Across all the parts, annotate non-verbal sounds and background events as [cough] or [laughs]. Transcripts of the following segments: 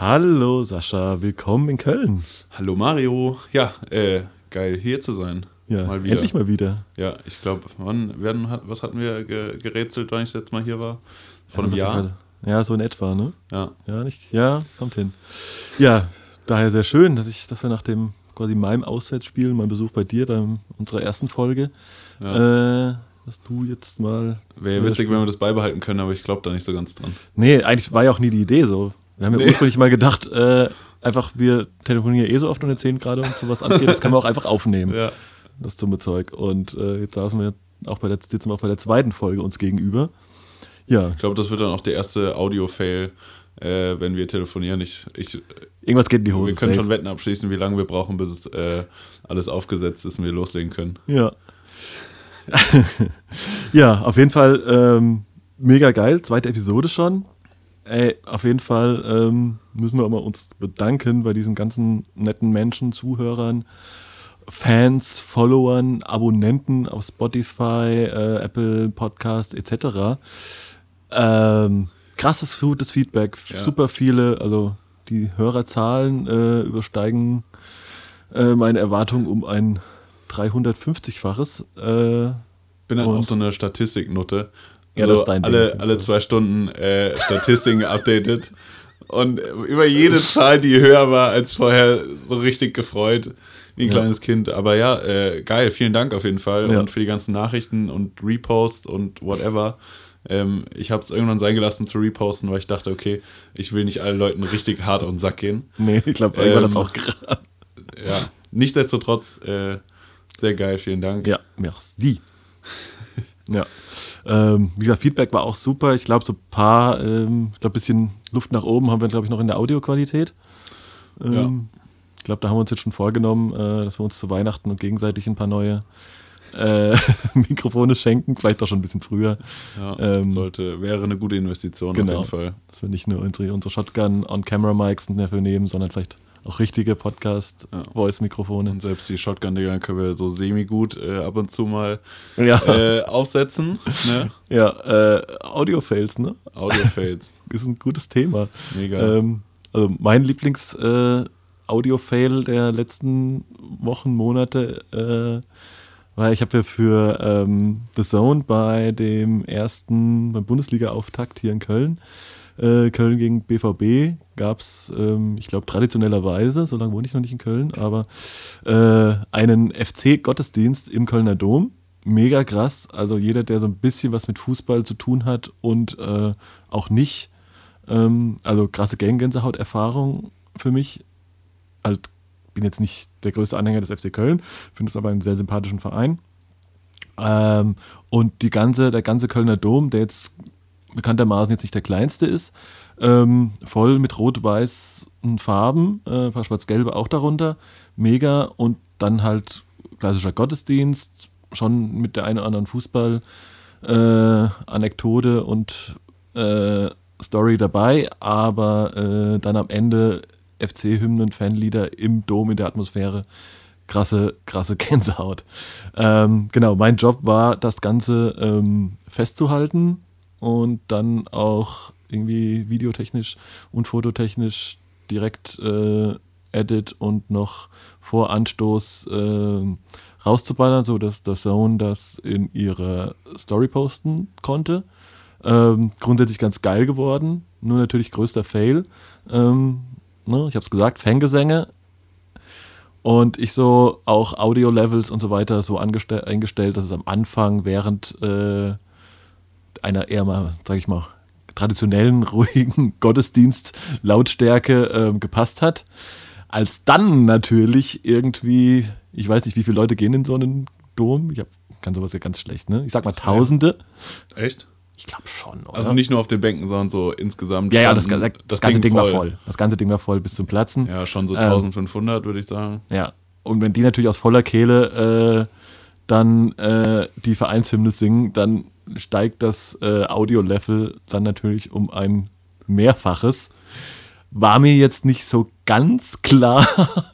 Hallo Sascha, willkommen in Köln. Hallo Mario. Ja, äh, geil hier zu sein. Ja, mal wieder. endlich mal wieder. Ja, ich glaube, wann werden, was hatten wir gerätselt, wann ich das letzte Mal hier war? Vor ja, einem Jahr? Ja, so in etwa, ne? Ja. Ja, nicht, ja, kommt hin. Ja, daher sehr schön, dass ich, dass wir nach dem quasi meinem Auswärtsspiel, mein Besuch bei dir bei unserer ersten Folge, ja. äh, dass du jetzt mal. Wäre witzig, wenn wir das beibehalten können, aber ich glaube da nicht so ganz dran. Nee, eigentlich war ja auch nie die Idee so. Wir haben ja nee. ursprünglich mal gedacht, äh, einfach, wir telefonieren eh so oft und erzählen gerade uns sowas angeht, das können wir auch einfach aufnehmen. Ja. Das dumme Zeug. Und äh, jetzt saßen wir auch bei der, sitzen wir auch bei der zweiten Folge uns gegenüber. Ja. Ich glaube, das wird dann auch der erste Audio-Fail, äh, wenn wir telefonieren. Ich, ich, Irgendwas geht in die Hose. Wir können safe. schon Wetten abschließen, wie lange wir brauchen, bis es äh, alles aufgesetzt ist und wir loslegen können. Ja. [laughs] ja, auf jeden Fall ähm, mega geil. Zweite Episode schon. Ey, auf jeden Fall ähm, müssen wir immer uns bedanken bei diesen ganzen netten Menschen, Zuhörern, Fans, Followern, Abonnenten auf Spotify, äh, Apple Podcast etc. Ähm, krasses, gutes Feedback, ja. super viele, also die Hörerzahlen äh, übersteigen äh, meine Erwartungen um ein 350-faches. Äh, bin dann auch so eine Statistiknutte. Ja, also alle, Ding. alle zwei Stunden äh, Statistiken [laughs] updated. Und über jede Zahl, die höher war als vorher, so richtig gefreut, wie ein ja. kleines Kind. Aber ja, äh, geil, vielen Dank auf jeden Fall ja. und für die ganzen Nachrichten und Reposts und whatever. Ähm, ich habe es irgendwann sein gelassen zu reposten, weil ich dachte, okay, ich will nicht allen Leuten richtig hart auf den Sack gehen. Nee, ich glaube, irgendwann ähm, hat auch gerade. Ja, nichtsdestotrotz, äh, sehr geil, vielen Dank. Ja, merci. Ja. Ähm, wie gesagt, Feedback war auch super. Ich glaube, so ein paar, ähm, ich glaube, ein bisschen Luft nach oben haben wir, glaube ich, noch in der Audioqualität. Ähm, ja. Ich glaube, da haben wir uns jetzt schon vorgenommen, äh, dass wir uns zu Weihnachten und gegenseitig ein paar neue äh, [laughs] Mikrofone schenken, vielleicht auch schon ein bisschen früher. Ja, ähm, sollte, wäre eine gute Investition genau, auf jeden Fall. Dass wir nicht nur unsere, unsere Shotgun-on-Camera-Mics dafür nehmen, sondern vielleicht auch richtige Podcast-Voice-Mikrofone. Und selbst die Shotgun-Dinger können wir so semi-gut äh, ab und zu mal ja. äh, aufsetzen. Ne? [laughs] Ja, äh, Audio-Fails, ne? Audio-Fails. [laughs] ist ein gutes Thema. Mega. Ähm, also mein Lieblings-Audio-Fail äh, der letzten Wochen, Monate äh, war, ich habe ja für ähm, The Zone bei dem ersten, beim Bundesliga-Auftakt hier in Köln äh, Köln gegen BVB gab es, ähm, ich glaube, traditionellerweise, so lange wohne ich noch nicht in Köln, aber äh, einen FC-Gottesdienst im Kölner Dom. Mega krass. Also jeder, der so ein bisschen was mit Fußball zu tun hat und äh, auch nicht, ähm, also krasse Gang-Gänsehaut-Erfahrung für mich. Halt, bin jetzt nicht der größte Anhänger des FC Köln, finde es aber einen sehr sympathischen Verein. Ähm, und die ganze, der ganze Kölner Dom, der jetzt bekanntermaßen jetzt nicht der kleinste ist, ähm, voll mit rot-weißen Farben, äh, paar schwarz-gelbe auch darunter, mega. Und dann halt klassischer Gottesdienst, schon mit der einen oder anderen Fußball-Anekdote äh, und äh, Story dabei, aber äh, dann am Ende FC-Hymnen, Fanlieder im Dom in der Atmosphäre. Krasse, krasse [laughs] Gänsehaut. Ähm, genau, mein Job war, das Ganze ähm, festzuhalten, und dann auch irgendwie videotechnisch und fototechnisch direkt äh, Edit und noch vor Anstoß äh, rauszuballern, sodass das Zone das in ihre Story posten konnte. Ähm, grundsätzlich ganz geil geworden, nur natürlich größter Fail. Ähm, ne, ich habe es gesagt, Fangesänge. Und ich so auch Audio-Levels und so weiter so eingestellt, dass es am Anfang während äh, einer eher mal, sag ich mal, traditionellen, [laughs] ruhigen Gottesdienst-Lautstärke äh, gepasst hat. Als dann natürlich irgendwie, ich weiß nicht, wie viele Leute gehen in so einen Dom. Ich hab, kann sowas ja ganz schlecht, ne? Ich sag mal Tausende. Echt? Ich glaube schon, oder? Also nicht nur auf den Bänken, sondern so insgesamt. Ja, ja, das, das, das ganze Ding, Ding war voll. Das ganze Ding war voll bis zum Platzen. Ja, schon so 1500, ähm, würde ich sagen. Ja, und wenn die natürlich aus voller Kehle äh, dann äh, die Vereinshymne singen, dann steigt das äh, Audio-Level dann natürlich um ein Mehrfaches. War mir jetzt nicht so ganz klar.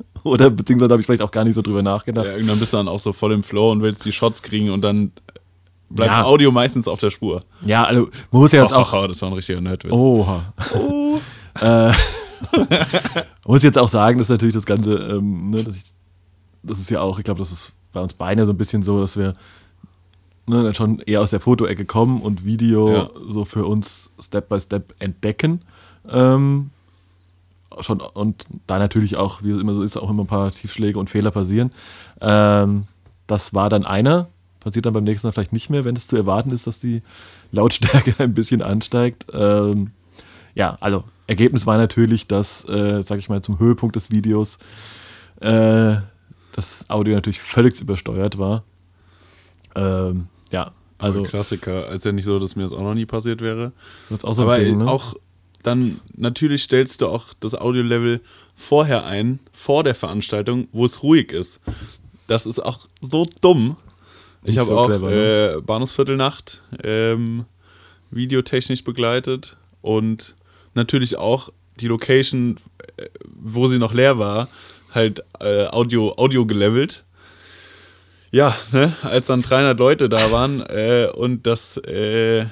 [laughs] Oder beziehungsweise habe ich vielleicht auch gar nicht so drüber nachgedacht. Ja, irgendwann bist du dann auch so voll im Flow und willst die Shots kriegen und dann bleibt ja. Audio meistens auf der Spur. Ja, also man muss ja jetzt oh, auch. Oh, das war ein richtiger Nerdwitz. Oha. Oh. [laughs] äh, [laughs] muss jetzt auch sagen, dass natürlich das Ganze, ähm, ne, das, ich, das ist ja auch, ich glaube, das ist bei uns beiden so ein bisschen so, dass wir ne, dann schon eher aus der Fotoecke kommen und Video ja. so für uns Step by Step entdecken. Ähm, schon, und da natürlich auch, wie es immer so ist, auch immer ein paar Tiefschläge und Fehler passieren. Ähm, das war dann einer, passiert dann beim nächsten Mal vielleicht nicht mehr, wenn es zu erwarten ist, dass die Lautstärke [laughs] ein bisschen ansteigt. Ähm, ja, also Ergebnis war natürlich, dass, äh, sag ich mal, zum Höhepunkt des Videos äh, das Audio natürlich völlig übersteuert war. Ähm, ja, also. Aber Klassiker, ist ja nicht so, dass mir das auch noch nie passiert wäre. Das auch so Aber Ding, ne? auch dann natürlich stellst du auch das Audio-Level vorher ein, vor der Veranstaltung, wo es ruhig ist. Das ist auch so dumm. Ich habe so auch clever, ne? äh, Bahnhofsviertelnacht ähm, videotechnisch begleitet und natürlich auch die Location, äh, wo sie noch leer war, halt äh, Audio, Audio gelevelt. Ja, ne, als dann 300 Leute da waren äh, und das äh,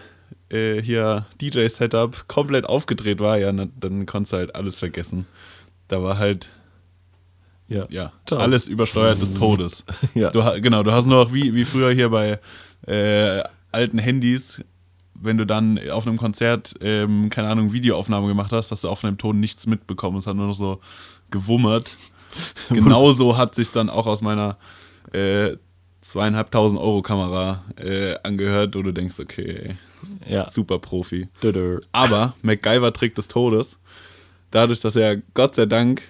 äh, hier DJ-Setup komplett aufgedreht war, ja, na, dann konntest du halt alles vergessen. Da war halt ja, ja alles übersteuert des Todes. [laughs] ja. Du, genau, du hast nur noch wie, wie früher hier bei äh, alten Handys, wenn du dann auf einem Konzert, ähm, keine Ahnung, Videoaufnahme gemacht hast, hast du auf einem Ton nichts mitbekommen. Es hat nur noch so gewummert. [laughs] Genauso hat sich dann auch aus meiner äh, zweieinhalbtausend Euro Kamera äh, angehört, wo du denkst, okay, ja. super Profi. Aber MacGyver-Trick des Todes, dadurch, dass er Gott sei Dank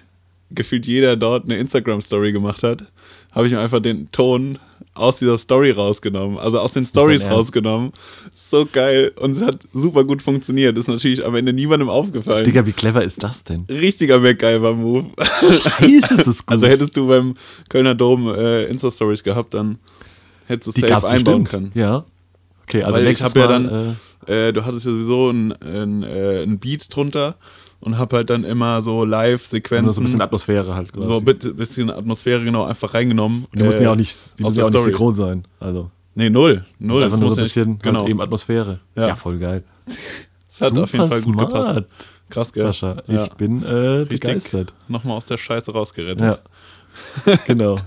gefühlt jeder dort eine Instagram-Story gemacht hat, habe ich ihm einfach den Ton aus dieser Story rausgenommen, also aus den Stories rausgenommen. So geil und es hat super gut funktioniert. Ist natürlich am Ende niemandem aufgefallen. Digga, wie clever ist das denn? Richtiger MacGyver-Move. Scheiße, ist das [laughs] gut. Also hättest du beim Kölner Dom äh, Insta-Stories gehabt, dann hättest du es safe einbauen können. Ja. Okay, also Weil ich habe ja dann, äh, äh, du hattest ja sowieso ein, ein, äh, ein Beat drunter und habe halt dann immer so Live-Sequenzen. So ein bisschen Atmosphäre halt. Quasi. So ein bisschen Atmosphäre genau einfach reingenommen. Und die äh, mussten ja auch nicht, die müssen ja auch nicht synchron sein. Also. Nee, null. Null. Einfach nur so ein bisschen halt genau. Halt eben Atmosphäre. Ja. ja, voll geil. Das hat Super auf jeden Fall gut smart. gepasst. Krass, gell? Sascha, ich ja. bin äh, begeistert. Nochmal aus der Scheiße rausgerettet. Ja. [laughs] genau.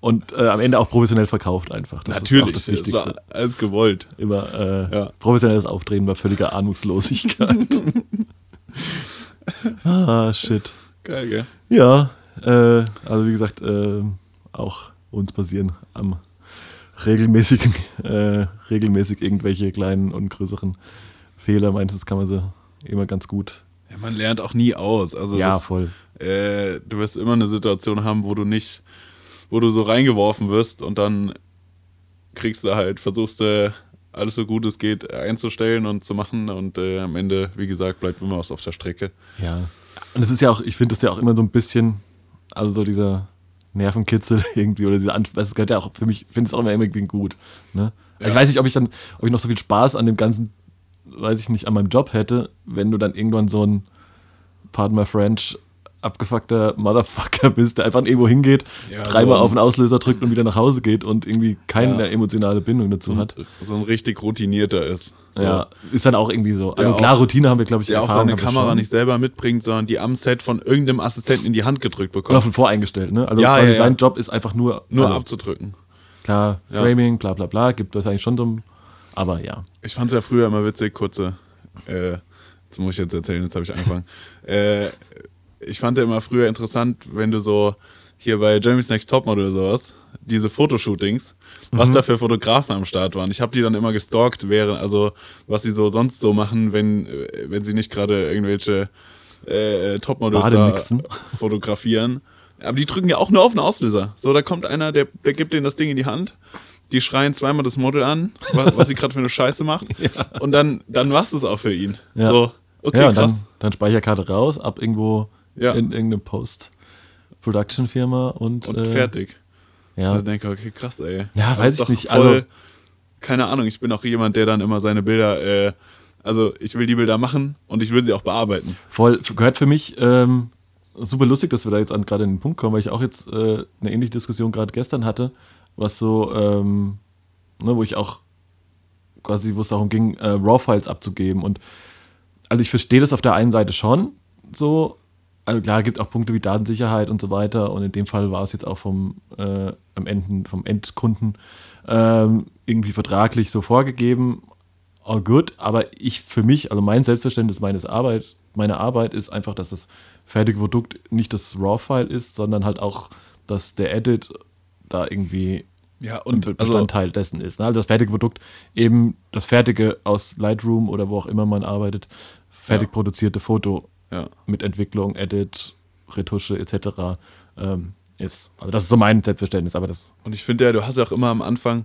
Und äh, am Ende auch professionell verkauft einfach. Das Natürlich, ist das Wichtigste. Das alles gewollt. Immer äh, ja. professionelles Auftreten bei völliger Ahnungslosigkeit. [laughs] ah, shit. Geil, gell? Ja, äh, also wie gesagt, äh, auch uns basieren am regelmäßigen, äh, regelmäßig irgendwelche kleinen und größeren Fehler. Meistens kann man sie immer ganz gut. Ja, man lernt auch nie aus. Also ja, das, voll. Äh, du wirst immer eine Situation haben, wo du nicht wo du so reingeworfen wirst und dann kriegst du halt, versuchst du alles so gut es geht einzustellen und zu machen und äh, am Ende, wie gesagt, bleibt immer was auf der Strecke. Ja. Und es ist ja auch, ich finde das ja auch immer so ein bisschen, also so dieser Nervenkitzel [laughs] irgendwie oder diese An das gehört ja auch für mich, finde es auch immer irgendwie gut. Ne? Ja. Ich weiß nicht, ob ich dann, ob ich noch so viel Spaß an dem ganzen, weiß ich nicht, an meinem Job hätte, wenn du dann irgendwann so ein Pardon my French abgefuckter Motherfucker [laughs] bist, der einfach irgendwo hingeht, ja, dreimal so auf den Auslöser drückt und wieder nach Hause geht und irgendwie keine ja. emotionale Bindung dazu hat. So ein richtig routinierter ist. So. Ja, ist dann auch irgendwie so. Also klar, Routine haben wir, glaube ich, Der auch seine Kamera nicht selber mitbringt, sondern die am Set von irgendeinem Assistenten in die Hand gedrückt bekommt. Oder von voreingestellt, ne? Also ja, ja, sein Job ist einfach nur... Nur also, abzudrücken. Klar, Framing, bla bla bla, gibt das eigentlich schon drum. Aber ja. Ich fand es ja früher immer witzig, kurze... Äh, das muss ich jetzt erzählen, jetzt habe ich angefangen. [laughs] äh, ich fand ja immer früher interessant, wenn du so hier bei Jeremy's Next Topmodel oder sowas, diese Fotoshootings, was mhm. da für Fotografen am Start waren. Ich habe die dann immer gestalkt, während, also was sie so sonst so machen, wenn, wenn sie nicht gerade irgendwelche äh, Topmodels da fotografieren. Aber die drücken ja auch nur auf den Auslöser. So, da kommt einer, der, der gibt denen das Ding in die Hand. Die schreien zweimal das Model an, was, was sie gerade für eine Scheiße macht. [laughs] ja. Und dann, dann war es auch für ihn. Ja. So, okay, ja, krass. Dann, dann Speicherkarte raus, ab irgendwo ja. in irgendeine Post-Production-Firma und, und äh, fertig. Ja. Also denke, okay, krass, ey. Ja, das weiß ich nicht. Voll, also, keine Ahnung, ich bin auch jemand, der dann immer seine Bilder, äh, also ich will die Bilder machen und ich will sie auch bearbeiten. Voll, gehört für mich ähm, super lustig, dass wir da jetzt gerade in den Punkt kommen, weil ich auch jetzt äh, eine ähnliche Diskussion gerade gestern hatte, was so, ähm, ne, wo ich auch quasi, wo es darum ging, äh, RAW-Files abzugeben und also ich verstehe das auf der einen Seite schon so, also klar, gibt auch Punkte wie Datensicherheit und so weiter. Und in dem Fall war es jetzt auch vom, äh, am Ende, vom Endkunden ähm, irgendwie vertraglich so vorgegeben. All good, aber ich für mich, also mein Selbstverständnis meines Arbeit, meine Arbeit ist einfach, dass das fertige Produkt nicht das RAW-File ist, sondern halt auch, dass der Edit da irgendwie ja, und ein also Bestandteil also, dessen ist. Ne? Also das fertige Produkt, eben das fertige aus Lightroom oder wo auch immer man arbeitet, fertig ja. produzierte Foto ja. mit Entwicklung, Edit, Retusche etc. Ähm, ist. Also das ist so mein Selbstverständnis, aber das. Und ich finde ja, du hast ja auch immer am Anfang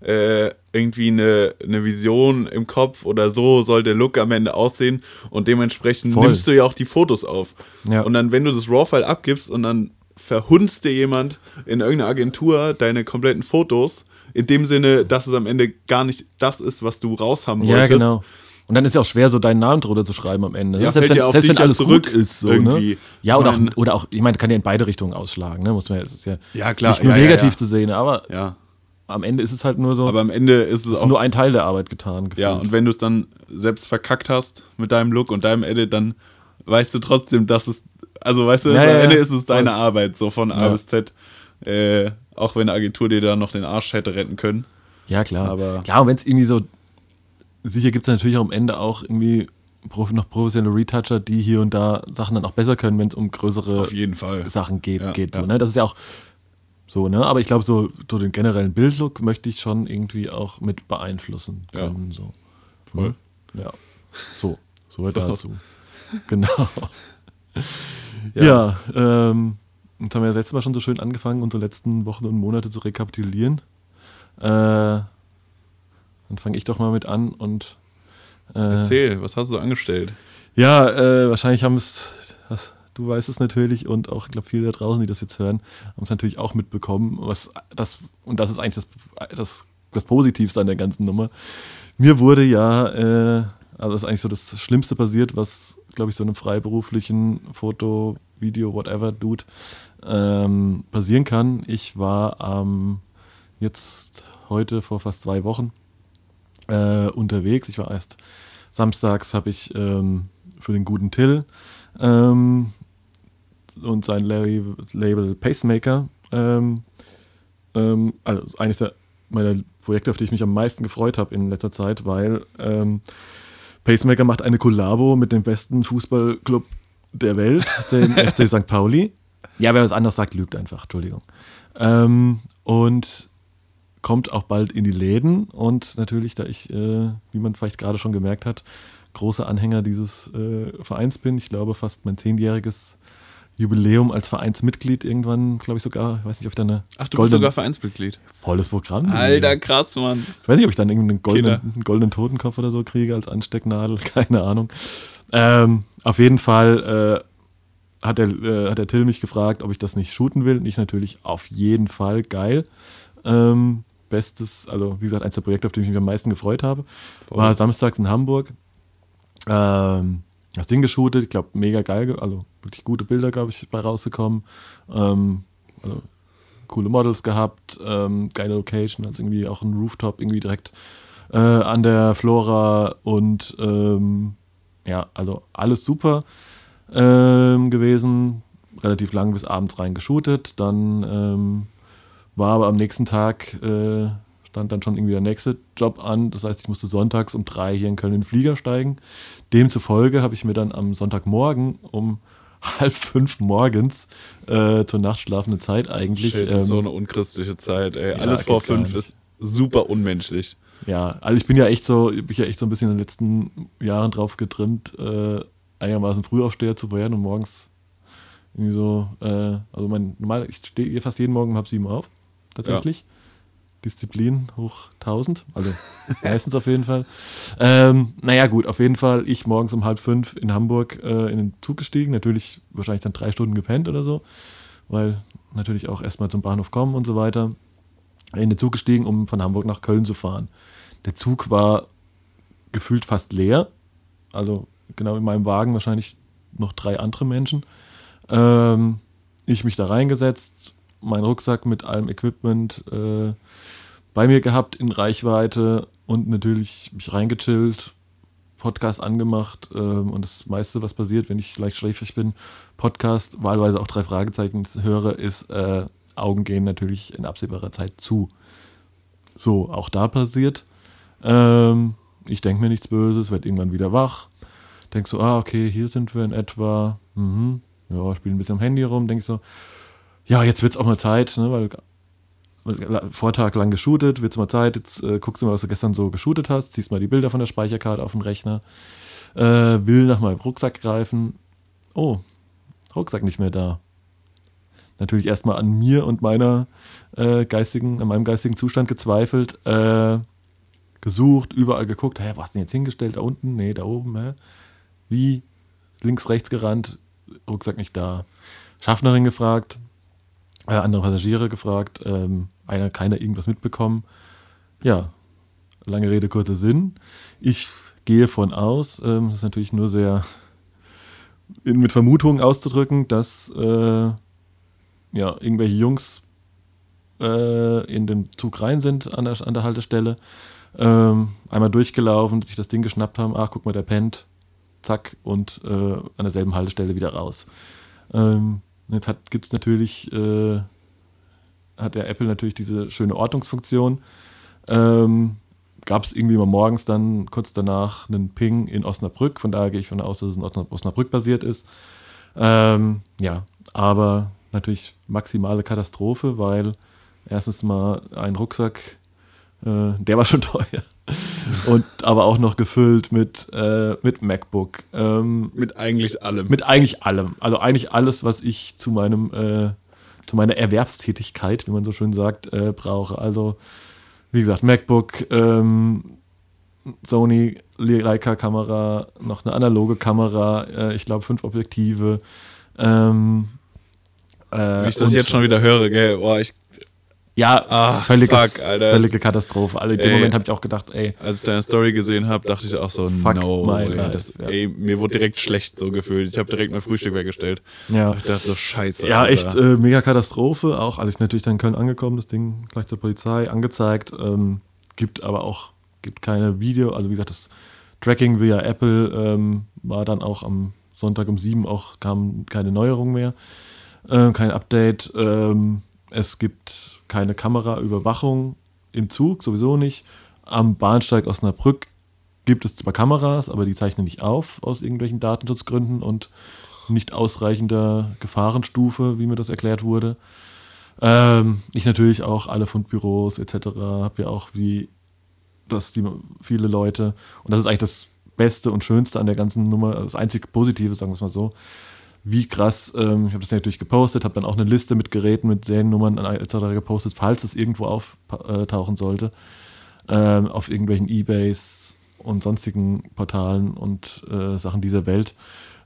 äh, irgendwie eine, eine Vision im Kopf oder so soll der Look am Ende aussehen und dementsprechend Voll. nimmst du ja auch die Fotos auf. Ja. Und dann, wenn du das RAW-File abgibst und dann verhunzt dir jemand in irgendeiner Agentur deine kompletten Fotos, in dem Sinne, dass es am Ende gar nicht das ist, was du raushaben wolltest. Ja, genau. Und dann ist ja auch schwer, so deinen Namen drunter zu schreiben am Ende. Ne? Ja, selbst wenn, ja selbst wenn alles zurück gut ist. So, ne? irgendwie. Ne? Ja, oder, auch, oder auch, ich meine, kann ja in beide Richtungen ausschlagen. Ne? Muss man, ist ja, ja klar. nicht nur ja, negativ zu sehen, aber ja. am Ende ist es halt nur so. Aber am Ende ist es ist auch nur ein Teil der Arbeit getan. Gefühlt. Ja, und wenn du es dann selbst verkackt hast mit deinem Look und deinem Edit, dann weißt du trotzdem, dass es, also weißt du, am Ende ist es deine Arbeit, so von A bis Z. Äh, auch wenn eine Agentur dir da noch den Arsch hätte retten können. Ja, klar. Aber klar, wenn es irgendwie so sicher gibt es natürlich auch am Ende auch irgendwie noch professionelle Retoucher, die hier und da Sachen dann auch besser können, wenn es um größere Sachen geht. Ja, geht ja. So, ne? Das ist ja auch so, ne? Aber ich glaube, so, so den generellen Bildlook möchte ich schon irgendwie auch mit beeinflussen können. Ja. So. Voll. Ja. So, so so. dazu. [laughs] Genau. ja, ja ähm, jetzt haben wir ja letztes Mal schon so schön angefangen, unsere letzten Wochen und Monate zu rekapitulieren. Äh, dann fange ich doch mal mit an und. Äh, Erzähl, was hast du angestellt? Ja, äh, wahrscheinlich haben es, du weißt es natürlich und auch, ich glaube, viele da draußen, die das jetzt hören, haben es natürlich auch mitbekommen. Was das, und das ist eigentlich das, das, das Positivste an der ganzen Nummer. Mir wurde ja, äh, also das ist eigentlich so das Schlimmste passiert, was, glaube ich, so einem freiberuflichen Foto, Video, whatever, Dude ähm, passieren kann. Ich war ähm, jetzt heute vor fast zwei Wochen äh, unterwegs. Ich war erst samstags, habe ich ähm, für den guten Till ähm, und sein Label, Label Pacemaker, ähm, ähm, also eines der, meiner Projekte, auf die ich mich am meisten gefreut habe in letzter Zeit, weil ähm, Pacemaker macht eine Kollabo mit dem besten Fußballclub der Welt, dem [laughs] FC St. Pauli. Ja, wer was anderes sagt, lügt einfach, Entschuldigung. Ähm, und kommt auch bald in die Läden und natürlich, da ich, äh, wie man vielleicht gerade schon gemerkt hat, großer Anhänger dieses äh, Vereins bin, ich glaube fast mein zehnjähriges Jubiläum als Vereinsmitglied irgendwann, glaube ich sogar, ich weiß nicht, ob ich da eine Ach, du goldene, bist sogar Vereinsmitglied? Volles Programm. Alter, krass, Mann. Ich weiß nicht, ob ich dann irgendeinen goldenen, einen goldenen Totenkopf oder so kriege als Anstecknadel, [laughs] keine Ahnung. Ähm, auf jeden Fall äh, hat, der, äh, hat der Till mich gefragt, ob ich das nicht shooten will. Und ich natürlich auf jeden Fall geil. Ähm, bestes, also wie gesagt, eines der Projekte, auf die ich mich am meisten gefreut habe. Voll. War samstags in Hamburg. Ähm, das Ding geshootet, ich glaube, mega geil, also wirklich gute Bilder, glaube ich, bei rausgekommen. Ähm, also, coole Models gehabt, ähm, geile Location, also irgendwie auch ein Rooftop irgendwie direkt äh, an der Flora und ähm, ja, also alles super ähm, gewesen. Relativ lang bis abends rein geshootet, dann ähm, war aber am nächsten Tag, äh, stand dann schon irgendwie der nächste Job an. Das heißt, ich musste sonntags um drei hier in Köln in den Flieger steigen. Demzufolge habe ich mir dann am Sonntagmorgen um [laughs] halb fünf morgens äh, zur nachtschlafenden Zeit eigentlich. Shit, das ist so ähm, eine unchristliche Zeit, ey. Ja, Alles vor fünf ist super unmenschlich. Ja, also ich bin ja echt so, ich bin ja echt so ein bisschen in den letzten Jahren drauf getrimmt, äh, einigermaßen Frühaufsteher zu werden und morgens irgendwie so, äh, also mein normal, ich stehe fast jeden Morgen um halb sieben auf tatsächlich. Ja. Disziplin hoch 1000, also [laughs] meistens auf jeden Fall. Ähm, naja, gut, auf jeden Fall ich morgens um halb fünf in Hamburg äh, in den Zug gestiegen, natürlich wahrscheinlich dann drei Stunden gepennt oder so, weil natürlich auch erstmal zum Bahnhof kommen und so weiter. In den Zug gestiegen, um von Hamburg nach Köln zu fahren. Der Zug war gefühlt fast leer, also genau in meinem Wagen wahrscheinlich noch drei andere Menschen. Ähm, ich mich da reingesetzt, meinen Rucksack mit allem Equipment äh, bei mir gehabt in Reichweite und natürlich mich reingechillt, Podcast angemacht ähm, und das meiste, was passiert, wenn ich leicht schläfrig bin, Podcast, wahlweise auch drei Fragezeichen höre, ist, äh, Augen gehen natürlich in absehbarer Zeit zu. So, auch da passiert. Ähm, ich denke mir nichts Böses, werde irgendwann wieder wach. Denk so, ah, okay, hier sind wir in etwa. Mhm. Ja, spiele ein bisschen am Handy rum. Denke so, ja, jetzt wird es auch mal Zeit, ne, weil Vortag lang geshootet, wird es mal Zeit, jetzt äh, guckst du mal, was du gestern so geshootet hast, ziehst mal die Bilder von der Speicherkarte auf den Rechner, äh, will nach meinem Rucksack greifen. Oh, Rucksack nicht mehr da. Natürlich erstmal an mir und meiner äh, geistigen, an meinem geistigen Zustand gezweifelt, äh, gesucht, überall geguckt, hä, was denn jetzt hingestellt? Da unten? Nee, da oben, hä? Wie? Links, rechts gerannt, Rucksack nicht da. Schaffnerin gefragt, äh, andere Passagiere gefragt, ähm, einer, keiner irgendwas mitbekommen. Ja, lange Rede, kurzer Sinn. Ich gehe von aus, ähm, das ist natürlich nur sehr [laughs] in, mit Vermutungen auszudrücken, dass äh, ja, irgendwelche Jungs äh, in den Zug rein sind an der, an der Haltestelle, ähm, einmal durchgelaufen, sich das Ding geschnappt haben, ach guck mal, der pennt, zack, und äh, an derselben Haltestelle wieder raus. Ähm, Jetzt gibt es natürlich, äh, hat der Apple natürlich diese schöne Ortungsfunktion. Ähm, Gab es irgendwie mal morgens dann kurz danach einen Ping in Osnabrück. Von daher gehe ich von aus, dass es in Osnabrück basiert ist. Ähm, ja, aber natürlich maximale Katastrophe, weil erstens mal ein Rucksack, äh, der war schon [laughs] teuer und aber auch noch gefüllt mit, äh, mit MacBook. Ähm, mit eigentlich allem. Mit eigentlich allem. Also eigentlich alles, was ich zu meinem äh, zu meiner Erwerbstätigkeit, wie man so schön sagt, äh, brauche. Also wie gesagt, MacBook, ähm, Sony Leica-Kamera, noch eine analoge Kamera, äh, ich glaube fünf Objektive. Ähm, äh, Wenn ich das jetzt schon wieder höre, gell, boah, ich ja, Ach, völlige, fuck, Alter. völlige Katastrophe. Also in dem Moment habe ich auch gedacht, ey. Als ich deine Story gesehen habe, dachte ich auch so, no, ey, das, ja. ey, mir wurde direkt schlecht so gefühlt. Ich habe direkt mein Frühstück weggestellt. Ja. Ich dachte so, scheiße. Ja, Alter. echt äh, mega Katastrophe. Auch als ich natürlich dann in Köln angekommen, das Ding gleich zur Polizei angezeigt. Ähm, gibt aber auch, gibt keine Video, also wie gesagt, das Tracking via Apple ähm, war dann auch am Sonntag um sieben auch, kam keine Neuerung mehr. Äh, kein Update. Ähm, es gibt keine Kameraüberwachung im Zug, sowieso nicht. Am Bahnsteig Osnabrück gibt es zwar Kameras, aber die zeichnen nicht auf aus irgendwelchen Datenschutzgründen und nicht ausreichender Gefahrenstufe, wie mir das erklärt wurde. Ähm, ich natürlich auch alle Fundbüros etc. habe ja auch wie das die viele Leute und das ist eigentlich das Beste und Schönste an der ganzen Nummer, das einzig Positive, sagen wir es mal so, wie krass, ähm, ich habe das natürlich gepostet, habe dann auch eine Liste mit Geräten, mit Seriennummern etc. gepostet, falls es irgendwo auftauchen sollte, ähm, auf irgendwelchen Ebays und sonstigen Portalen und äh, Sachen dieser Welt.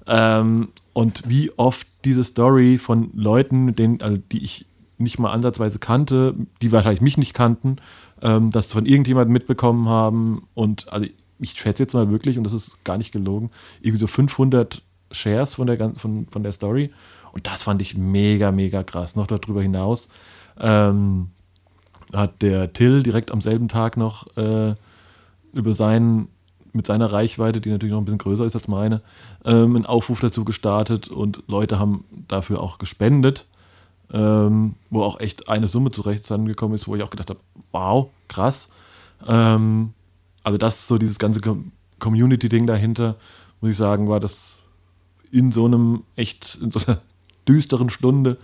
Ähm, und wie oft diese Story von Leuten, denen, also die ich nicht mal ansatzweise kannte, die wahrscheinlich mich nicht kannten, ähm, das von irgendjemandem mitbekommen haben und also ich schätze jetzt mal wirklich, und das ist gar nicht gelogen, irgendwie so 500 Shares von der, von, von der Story. Und das fand ich mega, mega krass. Noch darüber hinaus ähm, hat der Till direkt am selben Tag noch äh, über seinen, mit seiner Reichweite, die natürlich noch ein bisschen größer ist als meine, ähm, einen Aufruf dazu gestartet und Leute haben dafür auch gespendet, ähm, wo auch echt eine Summe zurecht gekommen ist, wo ich auch gedacht habe, wow, krass. Ähm, also das so dieses ganze Community-Ding dahinter, muss ich sagen, war das in so einem echt, in so einer düsteren Stunde,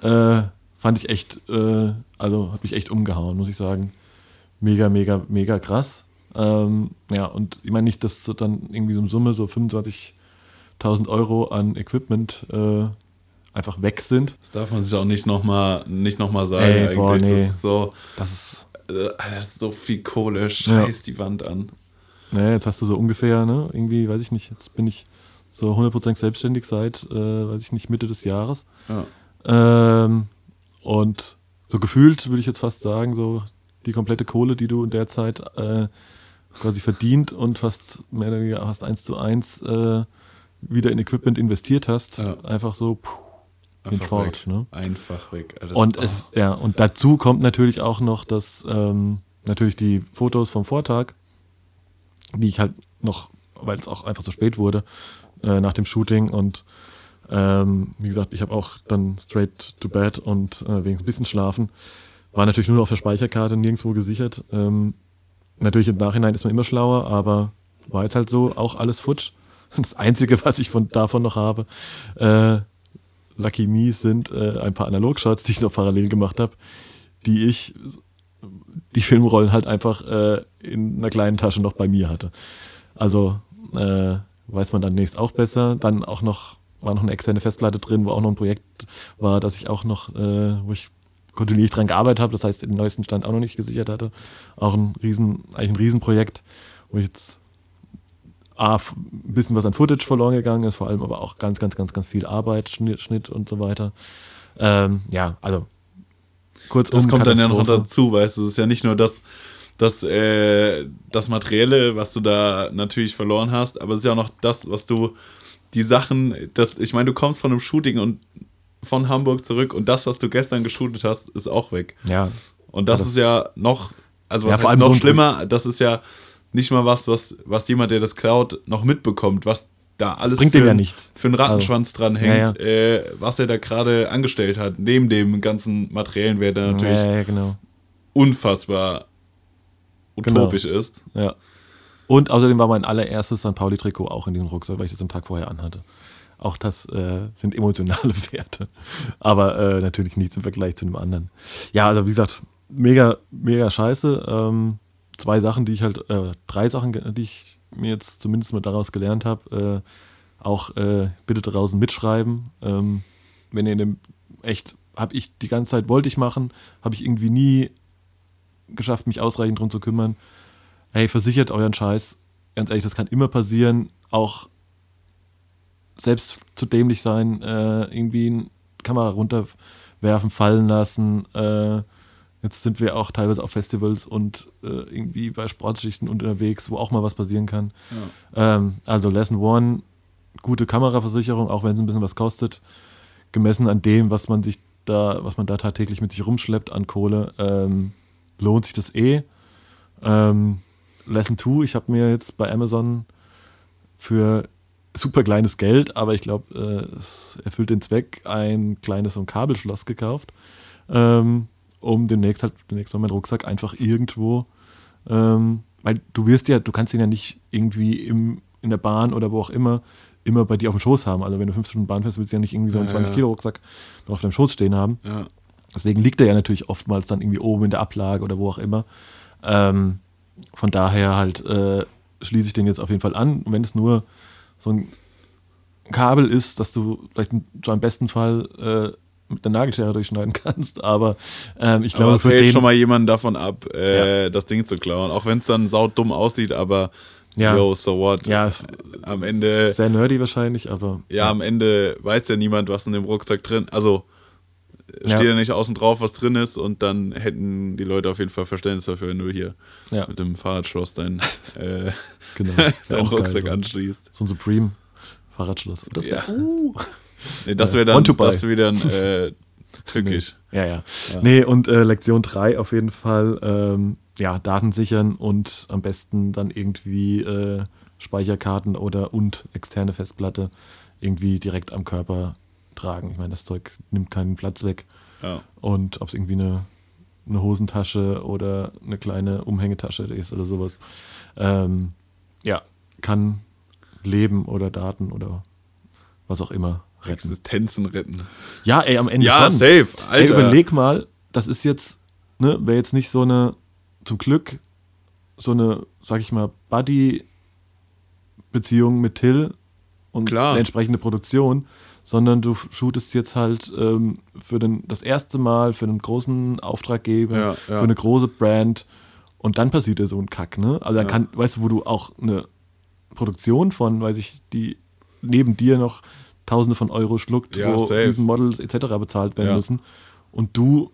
äh, fand ich echt, äh, also hat mich echt umgehauen, muss ich sagen. Mega, mega, mega krass. Ähm, ja, und ich meine nicht, dass so dann irgendwie so eine Summe, so 25.000 Euro an Equipment äh, einfach weg sind. Das darf man sich auch nicht nochmal nicht noch mal sagen. Ey, boah, nee. Das ist so, das ist, äh, das ist so viel Kohle, scheiß ja. die Wand an. Nee, jetzt hast du so ungefähr, ne, irgendwie, weiß ich nicht, jetzt bin ich so 100% selbstständig seit, äh, weiß ich nicht, Mitte des Jahres. Ja. Ähm, und so gefühlt würde ich jetzt fast sagen, so die komplette Kohle, die du in der Zeit äh, quasi verdient und fast mehr oder weniger fast eins zu eins äh, wieder in Equipment investiert hast, ja. einfach so puh, einfach fort. Weg. Ne? Einfach weg. Alles und es, ja, und dazu kommt natürlich auch noch, dass ähm, natürlich die Fotos vom Vortag, die ich halt noch weil es auch einfach zu spät wurde äh, nach dem Shooting und ähm, wie gesagt, ich habe auch dann straight to bed und äh, wegen ein bisschen schlafen. War natürlich nur auf der Speicherkarte, nirgendwo gesichert. Ähm, natürlich im Nachhinein ist man immer schlauer, aber war jetzt halt so, auch alles futsch. [laughs] Das Einzige, was ich von davon noch habe, äh, Lucky Me, sind äh, ein paar Analogshots, die ich noch parallel gemacht habe, die ich, die Filmrollen halt einfach äh, in einer kleinen Tasche noch bei mir hatte. Also äh, weiß man dann nächstes auch besser. Dann auch noch, war noch eine externe Festplatte drin, wo auch noch ein Projekt war, das ich auch noch, äh, wo ich kontinuierlich dran gearbeitet habe, das heißt den neuesten Stand auch noch nicht gesichert hatte. Auch ein riesen, eigentlich ein Riesenprojekt, wo ich jetzt A, ein bisschen was an Footage verloren gegangen ist, vor allem aber auch ganz, ganz, ganz, ganz viel Arbeit, Schnitt, Schnitt und so weiter. Ähm, ja, also kurz Das kommt dann ja noch dazu, weißt du, es ist ja nicht nur das, das, äh, das Materielle, was du da natürlich verloren hast, aber es ist ja auch noch das, was du, die Sachen, das, ich meine, du kommst von einem Shooting und von Hamburg zurück und das, was du gestern geshootet hast, ist auch weg. Ja. Und das, das ist ja noch, also was ja, vor allem noch so schlimmer, das ist ja nicht mal was, was, was jemand, der das klaut, noch mitbekommt, was da alles Bringt für, ja nichts. für einen Rattenschwanz also, dranhängt, ja, ja. Äh, was er da gerade angestellt hat, neben dem ganzen materiellen Wert, der natürlich genau. unfassbar utopisch genau. ist. Ja. Und außerdem war mein allererstes St. Pauli-Trikot auch in diesem Rucksack, weil ich das am Tag vorher anhatte. Auch das äh, sind emotionale [laughs] Werte. Aber äh, natürlich nichts im Vergleich zu einem anderen. Ja, also wie gesagt, mega, mega scheiße. Ähm, zwei Sachen, die ich halt, äh, drei Sachen, die ich mir jetzt zumindest mal daraus gelernt habe. Äh, auch äh, bitte draußen mitschreiben. Ähm, wenn ihr in dem echt, habe ich die ganze Zeit, wollte ich machen, habe ich irgendwie nie geschafft, mich ausreichend drum zu kümmern. Hey, versichert euren Scheiß. Ganz ehrlich, das kann immer passieren. Auch selbst zu dämlich sein, äh, irgendwie eine Kamera runterwerfen, fallen lassen. Äh, jetzt sind wir auch teilweise auf Festivals und äh, irgendwie bei Sportschichten unterwegs, wo auch mal was passieren kann. Ja. Ähm, also Lesson One, gute Kameraversicherung, auch wenn es ein bisschen was kostet, gemessen an dem, was man sich da, was man da tagtäglich mit sich rumschleppt an Kohle. Ähm, lohnt sich das eh. Ähm, Lesson 2, ich habe mir jetzt bei Amazon für super kleines Geld, aber ich glaube, äh, es erfüllt den Zweck, ein kleines so ein Kabelschloss gekauft, ähm, um demnächst halt demnächst mal meinen Rucksack einfach irgendwo, ähm, weil du wirst ja, du kannst ihn ja nicht irgendwie im, in der Bahn oder wo auch immer immer bei dir auf dem Schoß haben. Also wenn du fünf Stunden Bahn fährst, willst du ja nicht irgendwie so einen ja, 20 Kilo Rucksack noch auf deinem Schoß stehen haben. Ja. Deswegen liegt er ja natürlich oftmals dann irgendwie oben in der Ablage oder wo auch immer. Ähm, von daher halt äh, schließe ich den jetzt auf jeden Fall an. Und wenn es nur so ein Kabel ist, dass du vielleicht so im besten Fall äh, mit der Nagelschere durchschneiden [laughs] kannst, aber ähm, ich glaube, es hält schon mal jemanden davon ab, äh, ja. das Ding zu klauen, auch wenn es dann saudumm aussieht, aber ja. yo, so what? Ja, am Ende sehr nerdy wahrscheinlich, aber ja, ja, am Ende weiß ja niemand, was in dem Rucksack drin, also steht ja. nicht außen drauf, was drin ist und dann hätten die Leute auf jeden Fall Verständnis dafür, wenn du hier ja. mit dem Fahrradschloss dein, [laughs] äh, genau. [laughs] deinen Rucksack geil, anschließt. So ein Supreme Fahrradschloss. Das ja. uh. nee, das wäre dann, das wär dann äh, [laughs] tückisch. Nee. Ja, ja, ja. Nee, und äh, Lektion 3 auf jeden Fall, ähm, ja, Daten sichern und am besten dann irgendwie äh, Speicherkarten oder und externe Festplatte irgendwie direkt am Körper tragen. Ich meine, das Zeug nimmt keinen Platz weg. Ja. Und ob es irgendwie eine, eine, Hosentasche oder eine kleine Umhängetasche ist oder sowas, ähm, ja, kann Leben oder Daten oder was auch immer retten. Existenzen retten. Ja, ey, am Ende ja, schon. safe, Alter. Ey, überleg mal, das ist jetzt, ne, wäre jetzt nicht so eine, zum Glück, so eine, sag ich mal, Buddy-Beziehung mit Till und Klar. eine entsprechende Produktion, sondern du shootest jetzt halt ähm, für den, das erste Mal für einen großen Auftraggeber, ja, ja. für eine große Brand und dann passiert ja so ein Kack, ne? Also dann ja. kann, weißt du, wo du auch eine Produktion von, weiß ich, die neben dir noch Tausende von Euro schluckt, ja, wo diesen Models etc. bezahlt werden müssen und du,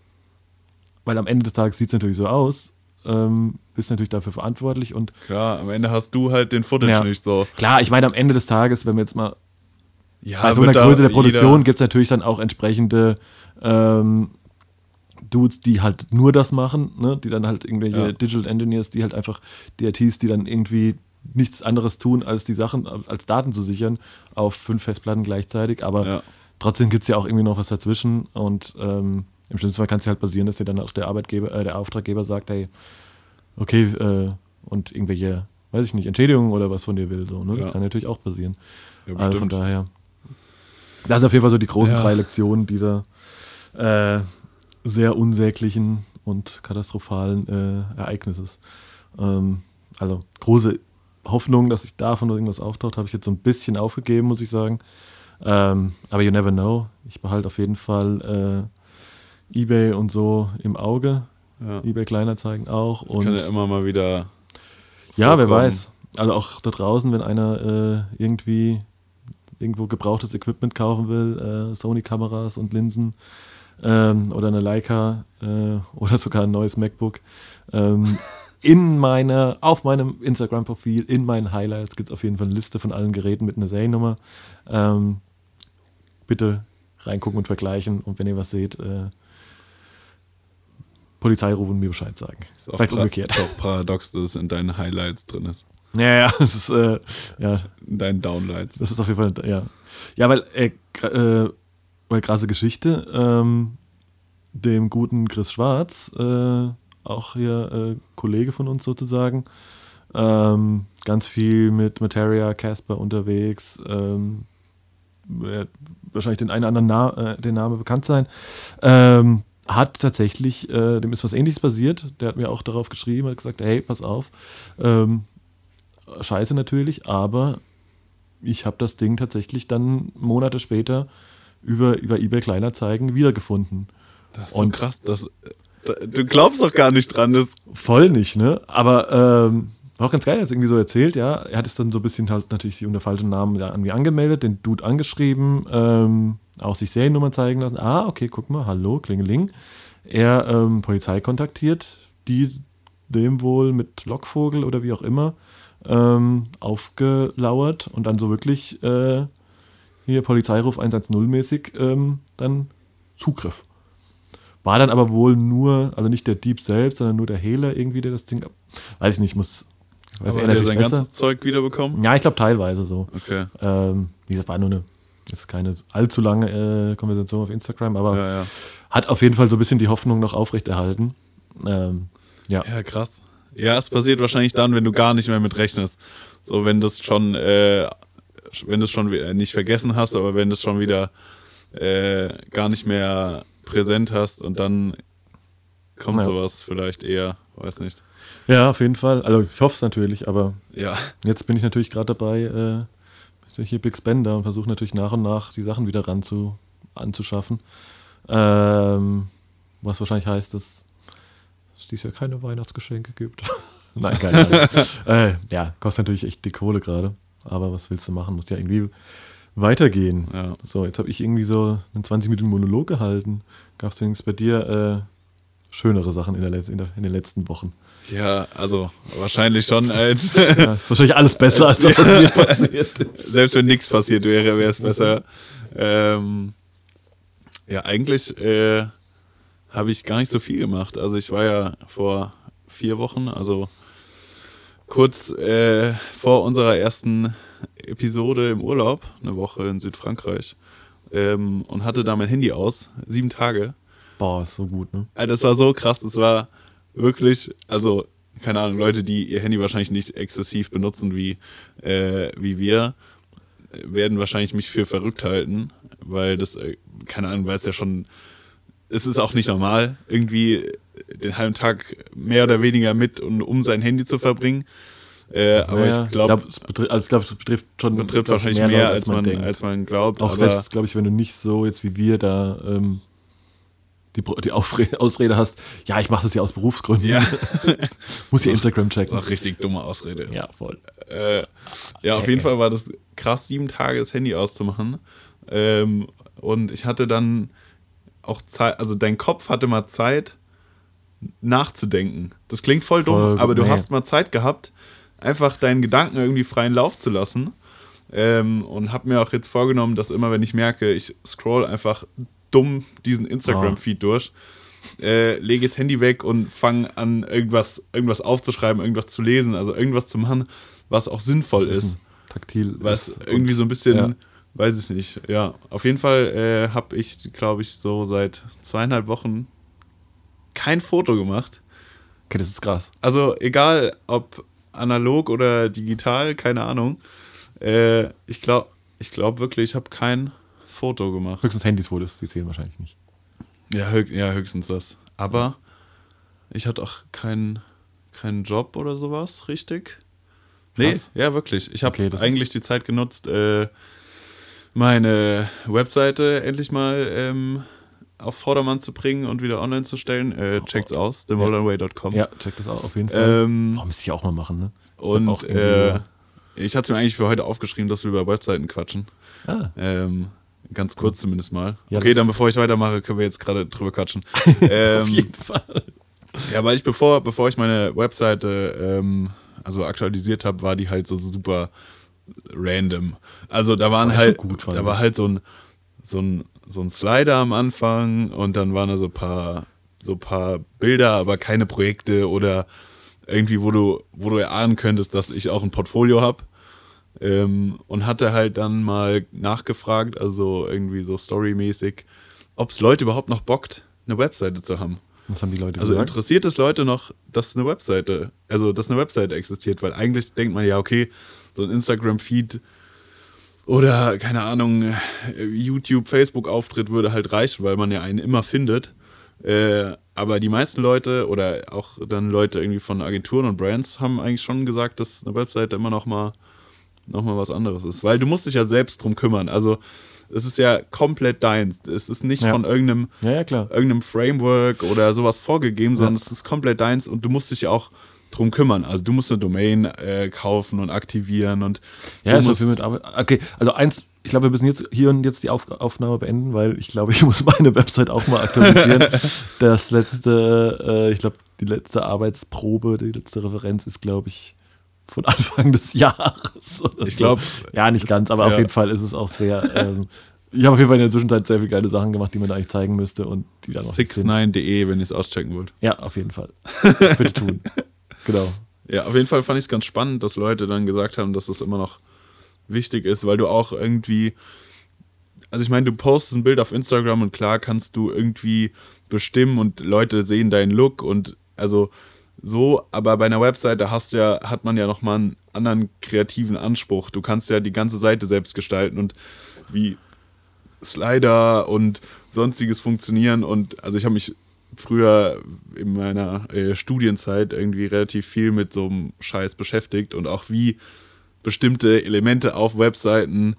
weil am Ende des Tages sieht es natürlich so aus, ähm, bist natürlich dafür verantwortlich und klar, am Ende hast du halt den Footage nicht so. Klar, ich meine am Ende des Tages, wenn wir jetzt mal ja, Bei so einer Größe der Produktion gibt es natürlich dann auch entsprechende ähm, Dudes, die halt nur das machen, ne? die dann halt irgendwelche ja. Digital Engineers, die halt einfach DRTs, die dann irgendwie nichts anderes tun, als die Sachen, als Daten zu sichern auf fünf Festplatten gleichzeitig. Aber ja. trotzdem gibt es ja auch irgendwie noch was dazwischen. Und ähm, im schlimmsten Fall kann es ja halt passieren, dass dir dann auch der Arbeitgeber, äh, der Auftraggeber sagt, hey, okay, äh, und irgendwelche, weiß ich nicht, Entschädigungen oder was von dir will. So, ne? Ja. Das kann natürlich auch passieren. Ja, also von daher. Das sind auf jeden Fall so die großen drei Lektionen dieser äh, sehr unsäglichen und katastrophalen äh, Ereignisses. Ähm, also große Hoffnung, dass sich davon irgendwas auftaucht, habe ich jetzt so ein bisschen aufgegeben, muss ich sagen. Ähm, aber you never know. Ich behalte auf jeden Fall äh, eBay und so im Auge. Ja. eBay Kleinanzeigen auch. Das und kann ja immer mal wieder. Ja, wer weiß. Also auch da draußen, wenn einer äh, irgendwie irgendwo gebrauchtes Equipment kaufen will, äh, Sony-Kameras und Linsen ähm, oder eine Leica äh, oder sogar ein neues MacBook, ähm, [laughs] in meiner, auf meinem Instagram-Profil, in meinen Highlights gibt es auf jeden Fall eine Liste von allen Geräten mit einer Seriennummer. Ähm, bitte reingucken und vergleichen und wenn ihr was seht, äh, Polizei rufen und mir Bescheid sagen. Ist auch Vielleicht umgekehrt. Ist auch paradox, dass es in deinen Highlights drin ist. Ja, ja, [laughs] das ist, äh, ja. In deinen Downlights. Das ist auf jeden Fall, ja. Ja, weil, äh, äh, weil krasse Geschichte, ähm, dem guten Chris Schwarz, äh, auch hier äh, Kollege von uns sozusagen. Ähm, ganz viel mit Materia, Casper unterwegs. Ähm, wahrscheinlich den einen oder anderen Na äh, den Namen bekannt sein. Ähm, hat tatsächlich, äh, dem ist was ähnliches passiert. Der hat mir auch darauf geschrieben, hat gesagt, hey, pass auf. Ähm, scheiße natürlich, aber ich habe das Ding tatsächlich dann Monate später über, über eBay Kleinanzeigen wiedergefunden. Das ist so Und krass, das, Du glaubst doch gar nicht dran. Das voll nicht, ne? Aber ähm, war auch ganz geil, er hat es irgendwie so erzählt, ja. Er hat es dann so ein bisschen halt natürlich unter falschem Namen ja, an mir angemeldet, den Dude angeschrieben, ähm, auch sich Seriennummer zeigen lassen. Ah, okay, guck mal, hallo, Klingeling. Er ähm, Polizei kontaktiert, die dem wohl mit Lockvogel oder wie auch immer ähm, aufgelauert und dann so wirklich äh, hier Polizeiruf 110 mäßig ähm, dann Zugriff. War dann aber wohl nur, also nicht der Dieb selbst, sondern nur der Hehler irgendwie, der das Ding, weiß ich nicht, muss. Weiß aber hat er sein besser. ganzes Zeug wiederbekommen? Ja, ich glaube teilweise so. Okay. Ähm, wie gesagt, war nur eine, ist keine allzu lange äh, Konversation auf Instagram, aber ja, ja. hat auf jeden Fall so ein bisschen die Hoffnung noch aufrechterhalten. Ähm, ja. Ja, krass. Ja, es passiert wahrscheinlich dann, wenn du gar nicht mehr mit rechnest. So, wenn das schon, äh, wenn du es schon nicht vergessen hast, aber wenn das schon wieder äh, gar nicht mehr präsent hast und dann kommt ja. sowas vielleicht eher, weiß nicht. Ja, auf jeden Fall. Also ich hoffe es natürlich, aber ja. jetzt bin ich natürlich gerade dabei, äh, hier Big Spender und versuche natürlich nach und nach die Sachen wieder ran zu, anzuschaffen. Ähm, was wahrscheinlich heißt, dass es dieses Jahr keine Weihnachtsgeschenke gibt. [laughs] Nein, keine Ahnung. [laughs] äh, ja, kostet natürlich echt die Kohle gerade. Aber was willst du machen? Muss ja irgendwie weitergehen. Ja. So, jetzt habe ich irgendwie so einen 20 Minuten Monolog gehalten. Gab es denn bei dir äh, schönere Sachen in, in, der, in, den letzten Wochen? Ja, also wahrscheinlich schon als. [laughs] ja, ist wahrscheinlich alles besser, als, als was mir passiert ist. Selbst wenn nichts passiert wäre, wäre es besser. Ähm, ja, eigentlich äh, habe ich gar nicht so viel gemacht. Also ich war ja vor vier Wochen, also kurz äh, vor unserer ersten Episode im Urlaub, eine Woche in Südfrankreich, ähm, und hatte da mein Handy aus, sieben Tage. Boah, ist so gut, ne? Also das war so krass, das war wirklich, also, keine Ahnung, Leute, die ihr Handy wahrscheinlich nicht exzessiv benutzen wie, äh, wie wir, werden wahrscheinlich mich für verrückt halten, weil das, äh, keine Ahnung, weil es ja schon, es ist auch nicht normal, irgendwie den halben Tag mehr oder weniger mit und um sein Handy zu verbringen. Äh, aber ja, ich glaube, es betrifft, also glaub, es betrifft schon betrifft wahrscheinlich mehr, mehr als, man, denkt. als man glaubt. Auch selbst, glaube ich, wenn du nicht so jetzt wie wir da ähm, die, die [laughs] Ausrede hast, ja, ich mache das ja aus Berufsgründen. Ja. [laughs] Muss ja Instagram checken. Das ist auch richtig dumme Ausrede. Ist. Ja, voll. Äh, ja, auf jeden Fall war das krass, sieben Tage das Handy auszumachen. Ähm, und ich hatte dann auch Zeit, also dein Kopf hatte mal Zeit nachzudenken. Das klingt voll dumm, voll, aber du nee. hast mal Zeit gehabt, einfach deinen Gedanken irgendwie freien Lauf zu lassen. Ähm, und habe mir auch jetzt vorgenommen, dass immer, wenn ich merke, ich scroll einfach dumm diesen Instagram-Feed oh. durch, äh, lege das Handy weg und fange an, irgendwas, irgendwas aufzuschreiben, irgendwas zu lesen, also irgendwas zu machen, was auch sinnvoll ist. ist. Taktil. Was irgendwie so ein bisschen, ja. Weiß ich nicht. Ja, auf jeden Fall äh, habe ich, glaube ich, so seit zweieinhalb Wochen kein Foto gemacht. Okay, das ist krass. Also egal, ob analog oder digital, keine Ahnung. Äh, ich glaube ich glaub wirklich, ich habe kein Foto gemacht. Höchstens Handys-Fotos, die zählen wahrscheinlich nicht. Ja, höch ja höchstens das. Aber ich hatte auch keinen keinen Job oder sowas, richtig? Nee, ja, wirklich. Ich habe okay, eigentlich die Zeit genutzt, äh, meine Webseite endlich mal ähm, auf Vordermann zu bringen und wieder online zu stellen. Äh, checkt's aus, themodernway.com. Ja, checkt das auch auf jeden Fall. Ähm, oh, müsste ich auch mal machen, ne? Und äh, ich hatte mir eigentlich für heute aufgeschrieben, dass wir über Webseiten quatschen. Ah. Ähm, ganz kurz zumindest mal. Ja, okay, dann bevor ich weitermache, können wir jetzt gerade drüber quatschen. ähm, [laughs] auf jeden Fall. Ja, weil ich bevor, bevor ich meine Webseite ähm, also aktualisiert habe, war die halt so super random. Also da waren war halt, gut, da war halt so ein, so ein so ein Slider am Anfang und dann waren da so ein paar, so ein paar Bilder, aber keine Projekte oder irgendwie, wo du, wo du erahnen könntest, dass ich auch ein Portfolio habe. Ähm, und hatte halt dann mal nachgefragt, also irgendwie so storymäßig, ob es Leute überhaupt noch bockt, eine Webseite zu haben. Was haben die Leute Also gesagt? interessiert es Leute noch, dass eine Webseite, also dass eine Webseite existiert, weil eigentlich denkt man ja, okay, so ein Instagram-Feed oder keine Ahnung, YouTube, Facebook-Auftritt würde halt reichen, weil man ja einen immer findet. Äh, aber die meisten Leute oder auch dann Leute irgendwie von Agenturen und Brands haben eigentlich schon gesagt, dass eine Webseite immer noch mal, noch mal was anderes ist. Weil du musst dich ja selbst drum kümmern. Also es ist ja komplett deins. Es ist nicht ja. von irgendeinem, ja, ja, irgendeinem Framework oder sowas vorgegeben, sondern es ist komplett deins und du musst dich ja auch drum kümmern. Also du musst eine Domain äh, kaufen und aktivieren und ja, ist musst mit Arbeit. Okay, also eins, ich glaube, wir müssen jetzt hier und jetzt die Auf Aufnahme beenden, weil ich glaube, ich [laughs] muss meine Website auch mal aktualisieren. [laughs] das letzte, äh, ich glaube, die letzte Arbeitsprobe, die letzte Referenz ist, glaube ich, von Anfang des [laughs] Jahres. Ich glaube. Ja, nicht ganz, aber ja. auf jeden Fall ist es auch sehr. Ähm, ich habe auf jeden Fall in der Zwischenzeit sehr viele geile Sachen gemacht, die man da eigentlich zeigen müsste und die dann noch. 69.de, wenn ihr es auschecken wollt. Ja, auf jeden Fall. Bitte tun. Genau. Ja, auf jeden Fall fand ich es ganz spannend, dass Leute dann gesagt haben, dass das immer noch wichtig ist, weil du auch irgendwie, also ich meine, du postest ein Bild auf Instagram und klar kannst du irgendwie bestimmen und Leute sehen deinen Look und also so, aber bei einer Webseite hast ja, hat man ja nochmal einen anderen kreativen Anspruch. Du kannst ja die ganze Seite selbst gestalten und wie Slider und sonstiges funktionieren und also ich habe mich früher in meiner äh, Studienzeit irgendwie relativ viel mit so einem Scheiß beschäftigt und auch wie bestimmte Elemente auf Webseiten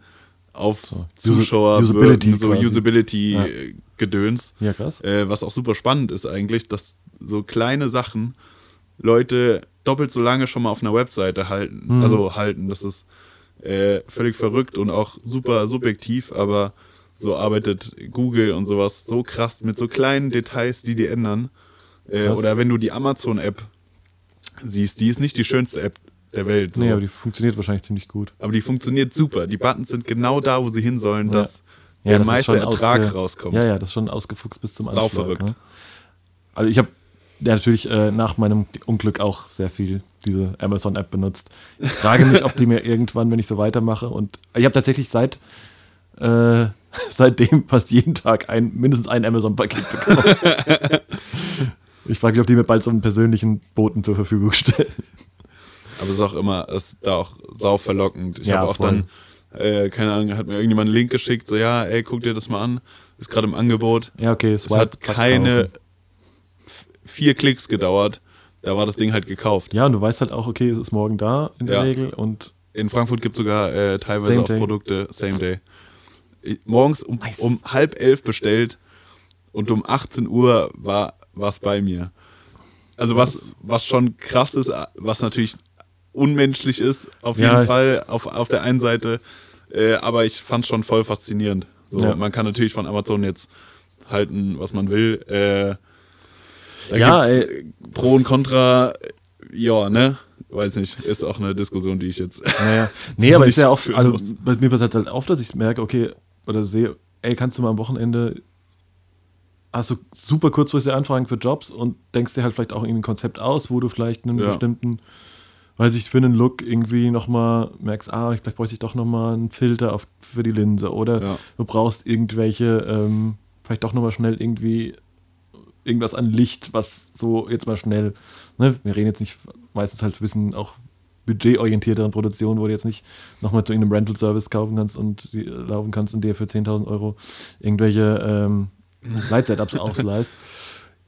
auf so. Zuschauer Usability wirken, so Usability-Gedöns. Ja. ja. krass. Äh, was auch super spannend ist eigentlich, dass so kleine Sachen Leute doppelt so lange schon mal auf einer Webseite halten. Mhm. Also halten. Das ist äh, völlig verrückt und auch super subjektiv, aber so arbeitet Google und sowas so krass mit so kleinen Details, die die ändern. Äh, oder wenn du die Amazon-App siehst, die ist nicht die schönste App der Welt. So. Nee, aber die funktioniert wahrscheinlich ziemlich gut. Aber die funktioniert super. Die Buttons sind genau da, wo sie hin sollen, ja. dass ja, der das meiste Ertrag rauskommt. Ja, ja, das ist schon ausgefuchst bis zum Anschlag. Sau verrückt. Ne? Also ich habe ja natürlich äh, nach meinem Unglück auch sehr viel diese Amazon-App benutzt. Ich frage mich, ob die mir [laughs] irgendwann, wenn ich so weitermache und ich habe tatsächlich seit äh, [laughs] seitdem fast jeden Tag ein, mindestens ein Amazon-Paket bekommen. [laughs] ich frage mich, ob die mir bald so einen persönlichen Boten zur Verfügung stellen. Aber es ist auch immer, es ist da auch sau verlockend. Ich ja, habe auch voll. dann, äh, keine Ahnung, hat mir irgendjemand einen Link geschickt, so ja, ey, guck dir das mal an. Ist gerade im Angebot. Ja, okay. Es hat keine vier Klicks gedauert. Da war das Ding halt gekauft. Ja, und du weißt halt auch, okay, es ist morgen da in der ja. Regel und. In Frankfurt gibt es sogar äh, teilweise auch Produkte Same Day morgens um, um halb elf bestellt und um 18 Uhr war es bei mir. Also was, was schon krass ist, was natürlich unmenschlich ist, auf jeden ja, Fall auf, auf der einen Seite, äh, aber ich fand es schon voll faszinierend. So, ja. Man kann natürlich von Amazon jetzt halten, was man will. Äh, da ja, ey. Pro und Contra, ja, ne? Weiß nicht, ist auch eine Diskussion, die ich jetzt. Naja. [laughs] Nee, aber ist ja auch, also bei mir passiert halt oft, dass ich merke, okay, oder sehe, ey, kannst du mal am Wochenende, hast du super kurzfristige Anfragen für Jobs und denkst dir halt vielleicht auch irgendwie ein Konzept aus, wo du vielleicht einen ja. bestimmten weil sich für einen Look irgendwie nochmal merkst, ah, vielleicht bräuchte ich doch nochmal einen Filter auf, für die Linse oder ja. du brauchst irgendwelche, ähm, vielleicht doch nochmal schnell irgendwie irgendwas an Licht, was so jetzt mal schnell, ne, wir reden jetzt nicht meistens halt ein bisschen auch budgetorientierteren Produktionen, wo du jetzt nicht nochmal zu irgendeinem Rental-Service kaufen kannst und die, laufen kannst und dir für 10.000 Euro irgendwelche ähm, [laughs] Light-Setups ausleihst.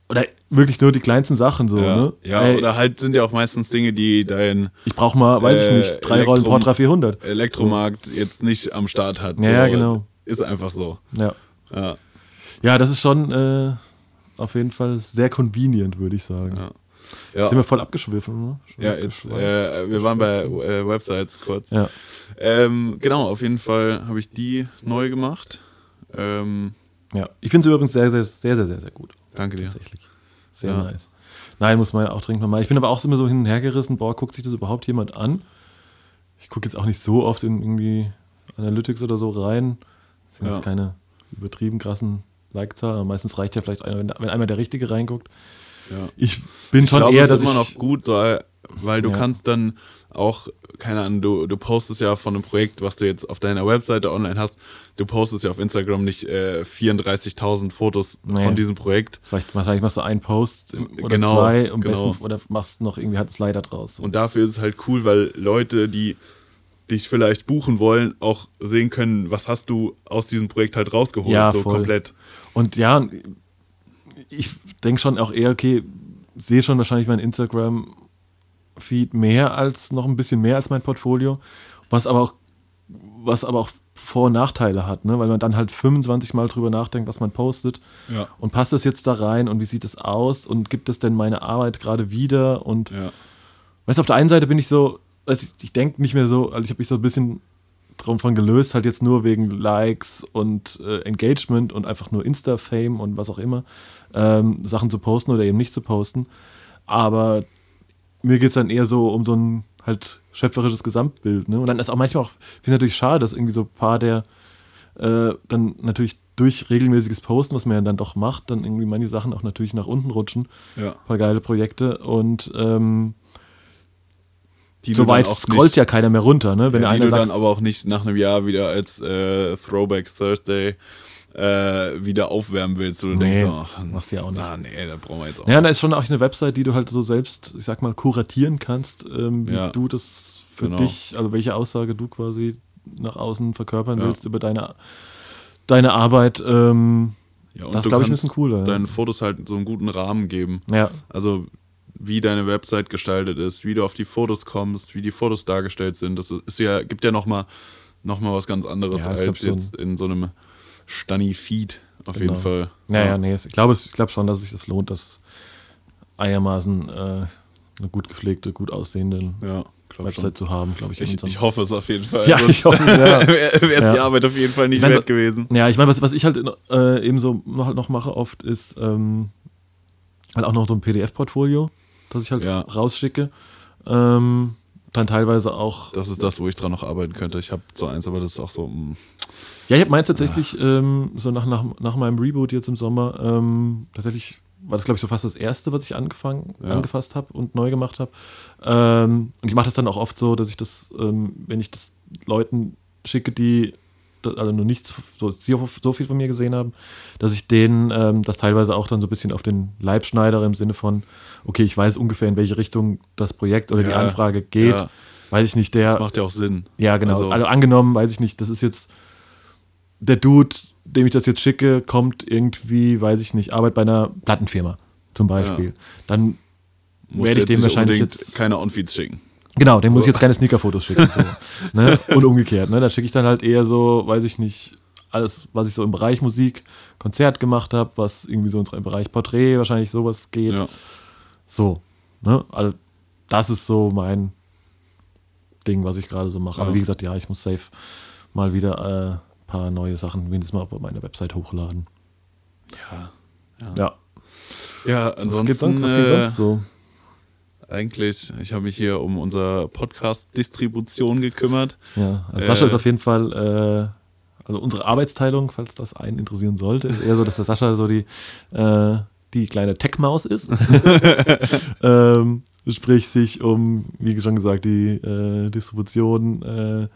Oder wirklich nur die kleinsten Sachen so, ja. ne? Ja, Ey, oder halt sind ja auch meistens Dinge, die dein. Ich brauche mal, weiß äh, ich nicht, drei Elektrom Rollen Portra 400. Elektromarkt so. jetzt nicht am Start hat. Ja, so. ja, genau. Ist einfach so. Ja. Ja, ja das ist schon äh, auf jeden Fall sehr convenient, würde ich sagen. Ja. Ja. Sind wir voll abgeschwiffen, ne? ja, jetzt, äh, wir waren bei äh, Websites kurz. Ja. Ähm, genau, auf jeden Fall habe ich die neu gemacht. Ähm, ja, ich finde sie übrigens sehr, sehr, sehr, sehr, sehr, sehr gut. Danke dir. Tatsächlich. Sehr ja. nice. Nein, muss man ja auch dringend nochmal. Ich bin aber auch immer so hin und her gerissen, boah, guckt sich das überhaupt jemand an? Ich gucke jetzt auch nicht so oft in irgendwie Analytics oder so rein. Das sind ja. jetzt keine übertrieben krassen Like-Zahlen. Meistens reicht ja vielleicht einer, wenn einmal der Richtige reinguckt. Ja. Ich bin ich schon glaube, eher, dass immer noch gut, weil, weil du ja. kannst dann auch, keine Ahnung, du, du postest ja von einem Projekt, was du jetzt auf deiner Webseite online hast, du postest ja auf Instagram nicht äh, 34.000 Fotos nee. von diesem Projekt. Vielleicht wahrscheinlich machst du einen Post oder genau, zwei und genau. besten, oder machst noch irgendwie hat Slider draus. Und dafür ist es halt cool, weil Leute, die dich vielleicht buchen wollen, auch sehen können, was hast du aus diesem Projekt halt rausgeholt, ja, so voll. komplett. Und ja, ich denke schon auch eher, okay, sehe schon wahrscheinlich mein Instagram-Feed mehr als, noch ein bisschen mehr als mein Portfolio, was aber auch, was aber auch vor- und Nachteile hat, ne? weil man dann halt 25 Mal drüber nachdenkt, was man postet. Ja. Und passt das jetzt da rein und wie sieht es aus und gibt es denn meine Arbeit gerade wieder? Und ja. weißt du, auf der einen Seite bin ich so, also ich, ich denke nicht mehr so, also ich habe mich so ein bisschen drum von gelöst, halt jetzt nur wegen Likes und äh, Engagement und einfach nur Insta-Fame und was auch immer, ähm, Sachen zu posten oder eben nicht zu posten. Aber mir geht es dann eher so um so ein halt schöpferisches Gesamtbild. Ne? Und dann ist auch manchmal auch, finde ich natürlich schade, dass irgendwie so ein paar der äh, dann natürlich durch regelmäßiges Posten, was man ja dann doch macht, dann irgendwie manche Sachen auch natürlich nach unten rutschen. Ja. Ein paar geile Projekte und ähm, die so weit scrollt nicht, ja keiner mehr runter, ne? Wenn ja, die einer du sagt, dann aber auch nicht nach einem Jahr wieder als äh, Throwback Thursday äh, wieder aufwärmen willst, wo du nee, denkst, ach, machst du ja auch nicht. Ah, nee, da brauchen wir jetzt auch. Ja, da ist schon auch eine Website, die du halt so selbst, ich sag mal, kuratieren kannst, ähm, wie ja, du das für genau. dich, also welche Aussage du quasi nach außen verkörpern ja. willst über deine, deine Arbeit. Ähm, ja, und das glaube ich ein bisschen cooler. Deinen Fotos halt so einen guten Rahmen geben. Ja. Also wie deine Website gestaltet ist, wie du auf die Fotos kommst, wie die Fotos dargestellt sind. Das ist ja, gibt ja nochmal noch mal was ganz anderes ja, als jetzt in so einem Stunny-Feed auf genau. jeden Fall. Naja, ja. nee, ich glaube ich glaub schon, dass sich das lohnt, das einigermaßen äh, eine gut gepflegte, gut aussehende ja, Website schon. zu haben, glaube ich. Ich, ich, hoffe es auf jeden Fall. Ja, ich hoffe, ja. [laughs] Wäre es die Arbeit auf jeden Fall nicht ich mein, wert gewesen. Ja, ich meine, was, was ich halt äh, eben so noch, noch mache oft ist ähm, halt auch noch so ein PDF-Portfolio das ich halt ja. rausschicke. Ähm, dann teilweise auch. Das ist das, wo ich dran noch arbeiten könnte. Ich habe so eins, aber das ist auch so. Mh. Mm. Ja, ich habe meins tatsächlich ah. ähm, so nach, nach, nach meinem Reboot jetzt im Sommer ähm, tatsächlich war das glaube ich so fast das erste, was ich angefangen, ja. angefasst habe und neu gemacht habe. Ähm, und ich mache das dann auch oft so, dass ich das, ähm, wenn ich das Leuten schicke, die also nur nichts so, so viel von mir gesehen haben, dass ich denen ähm, das teilweise auch dann so ein bisschen auf den Leib schneidere im Sinne von, okay, ich weiß ungefähr, in welche Richtung das Projekt oder ja, die Anfrage geht. Ja. Weiß ich nicht, der. Das macht ja auch Sinn. Ja, genau. Also, also, angenommen, weiß ich nicht, das ist jetzt der Dude, dem ich das jetzt schicke, kommt irgendwie, weiß ich nicht, arbeitet bei einer Plattenfirma zum Beispiel. Ja. Dann werde ich dem wahrscheinlich jetzt keine Onfeeds schicken. Genau, dem so. muss ich jetzt keine Sneaker-Fotos schicken. So, ne? Und umgekehrt. Ne? Da schicke ich dann halt eher so, weiß ich nicht, alles, was ich so im Bereich Musik, Konzert gemacht habe, was irgendwie so im Bereich Porträt wahrscheinlich sowas geht. Ja. So. Ne? Also, das ist so mein Ding, was ich gerade so mache. Ja. Aber wie gesagt, ja, ich muss safe mal wieder ein äh, paar neue Sachen wenigstens mal auf meine Website hochladen. Ja. Ja, ja. ja ansonsten. Was geht sonst, was geht sonst so? Eigentlich. Ich habe mich hier um unsere Podcast-Distribution gekümmert. Ja, also Sascha äh, ist auf jeden Fall, äh, also unsere Arbeitsteilung, falls das einen interessieren sollte, ist eher so, dass der Sascha so die, äh, die kleine Tech-Maus ist. [laughs] ähm, sprich sich um, wie schon gesagt, die äh, Distribution äh,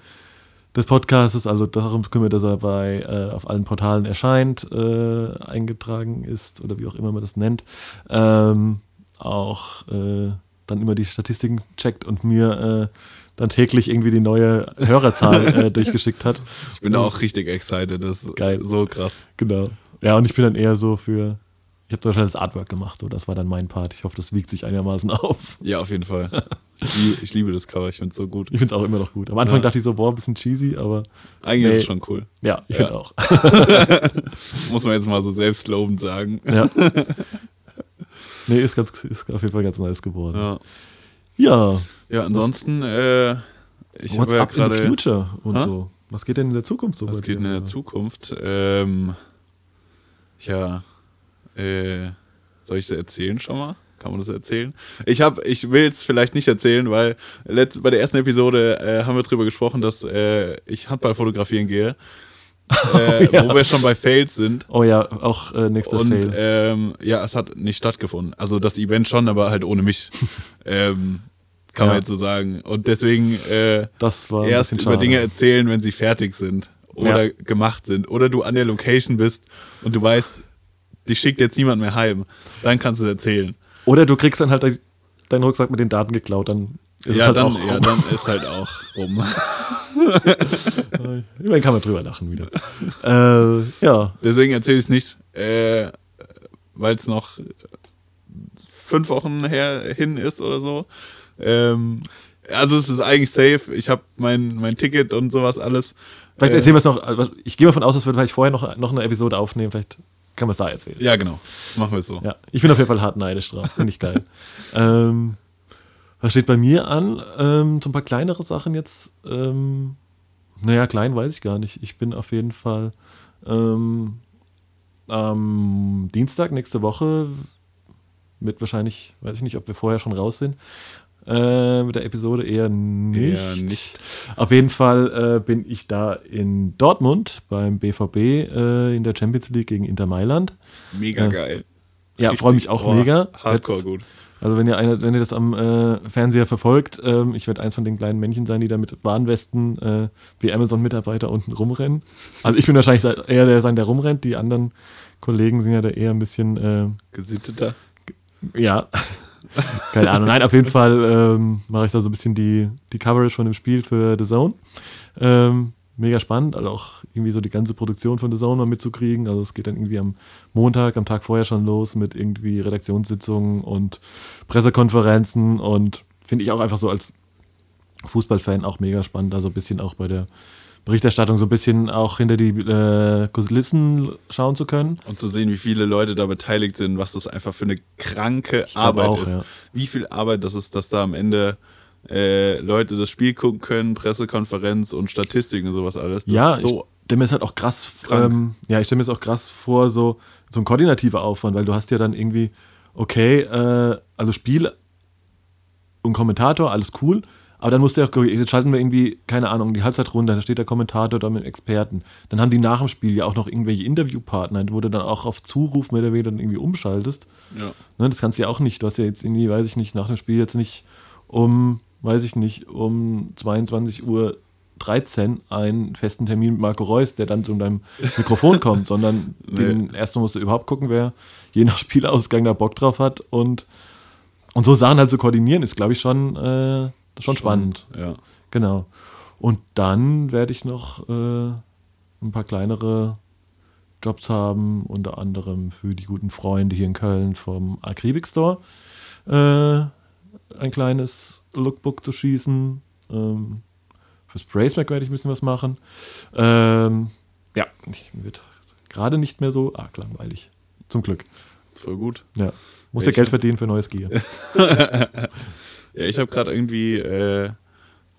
des Podcasts, also darum kümmert, dass er bei äh, auf allen Portalen erscheint, äh, eingetragen ist oder wie auch immer man das nennt. Ähm, auch äh, dann immer die Statistiken checkt und mir äh, dann täglich irgendwie die neue Hörerzahl äh, [laughs] durchgeschickt hat. Ich bin und, auch richtig excited, das ist geil. so krass. Genau. Ja, und ich bin dann eher so für, ich habe wahrscheinlich das Artwork gemacht, so das war dann mein Part. Ich hoffe, das wiegt sich einigermaßen [laughs] auf. Ja, auf jeden Fall. Ich liebe, ich liebe das Cover, ich finde es so gut. Ich finde es auch immer noch gut. Am Anfang ja. dachte ich so, boah, ein bisschen cheesy, aber. Eigentlich nee. ist es schon cool. Ja, ich ja. finde auch. [laughs] Muss man jetzt mal so selbstlobend sagen. Ja. Nee, ist, ganz, ist auf jeden Fall ganz nice geworden. Ja. Ja. Ja, ansonsten, äh, ich habe ja gerade. Future und ha? so. Was geht denn in der Zukunft so? Was geht in der Zukunft? Ähm, ja, äh, soll ich es erzählen schon mal? Kann man das erzählen? Ich habe, ich will es vielleicht nicht erzählen, weil letzt, bei der ersten Episode äh, haben wir darüber gesprochen, dass äh, ich Handball fotografieren gehe. [laughs] Äh, oh, ja. Wo wir schon bei Fails sind. Oh ja, auch äh, nächster Und, Fail. Ähm, ja, es hat nicht stattgefunden. Also das Event schon, aber halt ohne mich. [laughs] ähm, kann ja. man jetzt so sagen. Und deswegen äh, erst über Dinge erzählen, wenn sie fertig sind oder ja. gemacht sind. Oder du an der Location bist und du weißt, die schickt jetzt niemand mehr heim. Dann kannst du es erzählen. Oder du kriegst dann halt deinen Rucksack mit den Daten geklaut, dann ist ja, halt dann, ja, dann ist halt auch rum. [laughs] [laughs] Immerhin kann man drüber lachen wieder. äh, ja. Deswegen erzähle ich es nicht, äh, weil es noch fünf Wochen her hin ist oder so. Ähm, also es ist eigentlich safe. Ich habe mein, mein Ticket und sowas alles. Vielleicht erzählen wir es noch. Also ich gehe mal von aus, dass wir vielleicht vorher noch, noch eine Episode aufnehmen. Vielleicht kann man es da erzählen. Ja, genau. Machen wir es so. Ja, ich bin auf jeden Fall hart neidisch drauf. Finde ich geil. [laughs] ähm, was steht bei mir an? Ähm, so ein paar kleinere Sachen jetzt. Ähm, naja, klein weiß ich gar nicht. Ich bin auf jeden Fall ähm, am Dienstag nächste Woche mit wahrscheinlich, weiß ich nicht, ob wir vorher schon raus sind, äh, mit der Episode eher nicht. Eher nicht. Auf jeden Fall äh, bin ich da in Dortmund beim BVB äh, in der Champions League gegen Inter Mailand. Mega äh, geil. Ja, freue mich auch oh, mega. Hardcore Jetzt, gut. Also wenn ihr, eine, wenn ihr das am äh, Fernseher verfolgt, ähm, ich werde eins von den kleinen Männchen sein, die da mit Warnwesten äh, wie Amazon-Mitarbeiter unten rumrennen. Also ich bin wahrscheinlich eher der sein, der rumrennt. Die anderen Kollegen sind ja da eher ein bisschen äh, gesitteter. Ja, [laughs] keine Ahnung. Nein, auf jeden Fall ähm, mache ich da so ein bisschen die, die Coverage von dem Spiel für The Zone. Ähm, mega spannend, also auch irgendwie so die ganze Produktion von The Zone mal mitzukriegen. Also es geht dann irgendwie am Montag, am Tag vorher schon los mit irgendwie Redaktionssitzungen und Pressekonferenzen und finde ich auch einfach so als Fußballfan auch mega spannend, also ein bisschen auch bei der Berichterstattung so ein bisschen auch hinter die äh, Kulissen schauen zu können. Und zu sehen, wie viele Leute da beteiligt sind, was das einfach für eine kranke Arbeit auch, ist. Ja. Wie viel Arbeit das ist, dass da am Ende äh, Leute das Spiel gucken können, Pressekonferenz und Statistiken und sowas alles. Das ja, ist so ich stelle mir es halt auch krass, ähm, ja, ich stelle mir es auch krass vor, so, so ein koordinativer Aufwand, weil du hast ja dann irgendwie, okay, äh, also Spiel und Kommentator, alles cool, aber dann musst du ja, jetzt schalten wir irgendwie, keine Ahnung, die Halbzeit runter, da steht der Kommentator da mit Experten. Dann haben die nach dem Spiel ja auch noch irgendwelche Interviewpartner, wo du dann auch auf Zuruf mehr oder weniger dann irgendwie umschaltest. Ja. Ne, das kannst du ja auch nicht. Du hast ja jetzt irgendwie, weiß ich nicht, nach dem Spiel jetzt nicht um, weiß ich nicht, um 22 Uhr 13 einen festen Termin mit Marco Reus, der dann zu deinem [laughs] Mikrofon kommt, sondern nee. den erstmal musst du überhaupt gucken, wer je nach Spielausgang da Bock drauf hat und, und so Sachen halt zu koordinieren, ist glaube ich schon äh, schon, schon spannend. Ja. Genau. Und dann werde ich noch äh, ein paar kleinere Jobs haben, unter anderem für die guten Freunde hier in Köln vom Akribik Store äh, ein kleines Lookbook zu schießen. Ähm, fürs Bracemac werde ich ein bisschen was machen. Ähm, ja, ich wird gerade nicht mehr so arg langweilig. Zum Glück. voll gut. Ja. Muss ja Geld verdienen für neues Gear. [laughs] Ja, ich habe gerade irgendwie äh,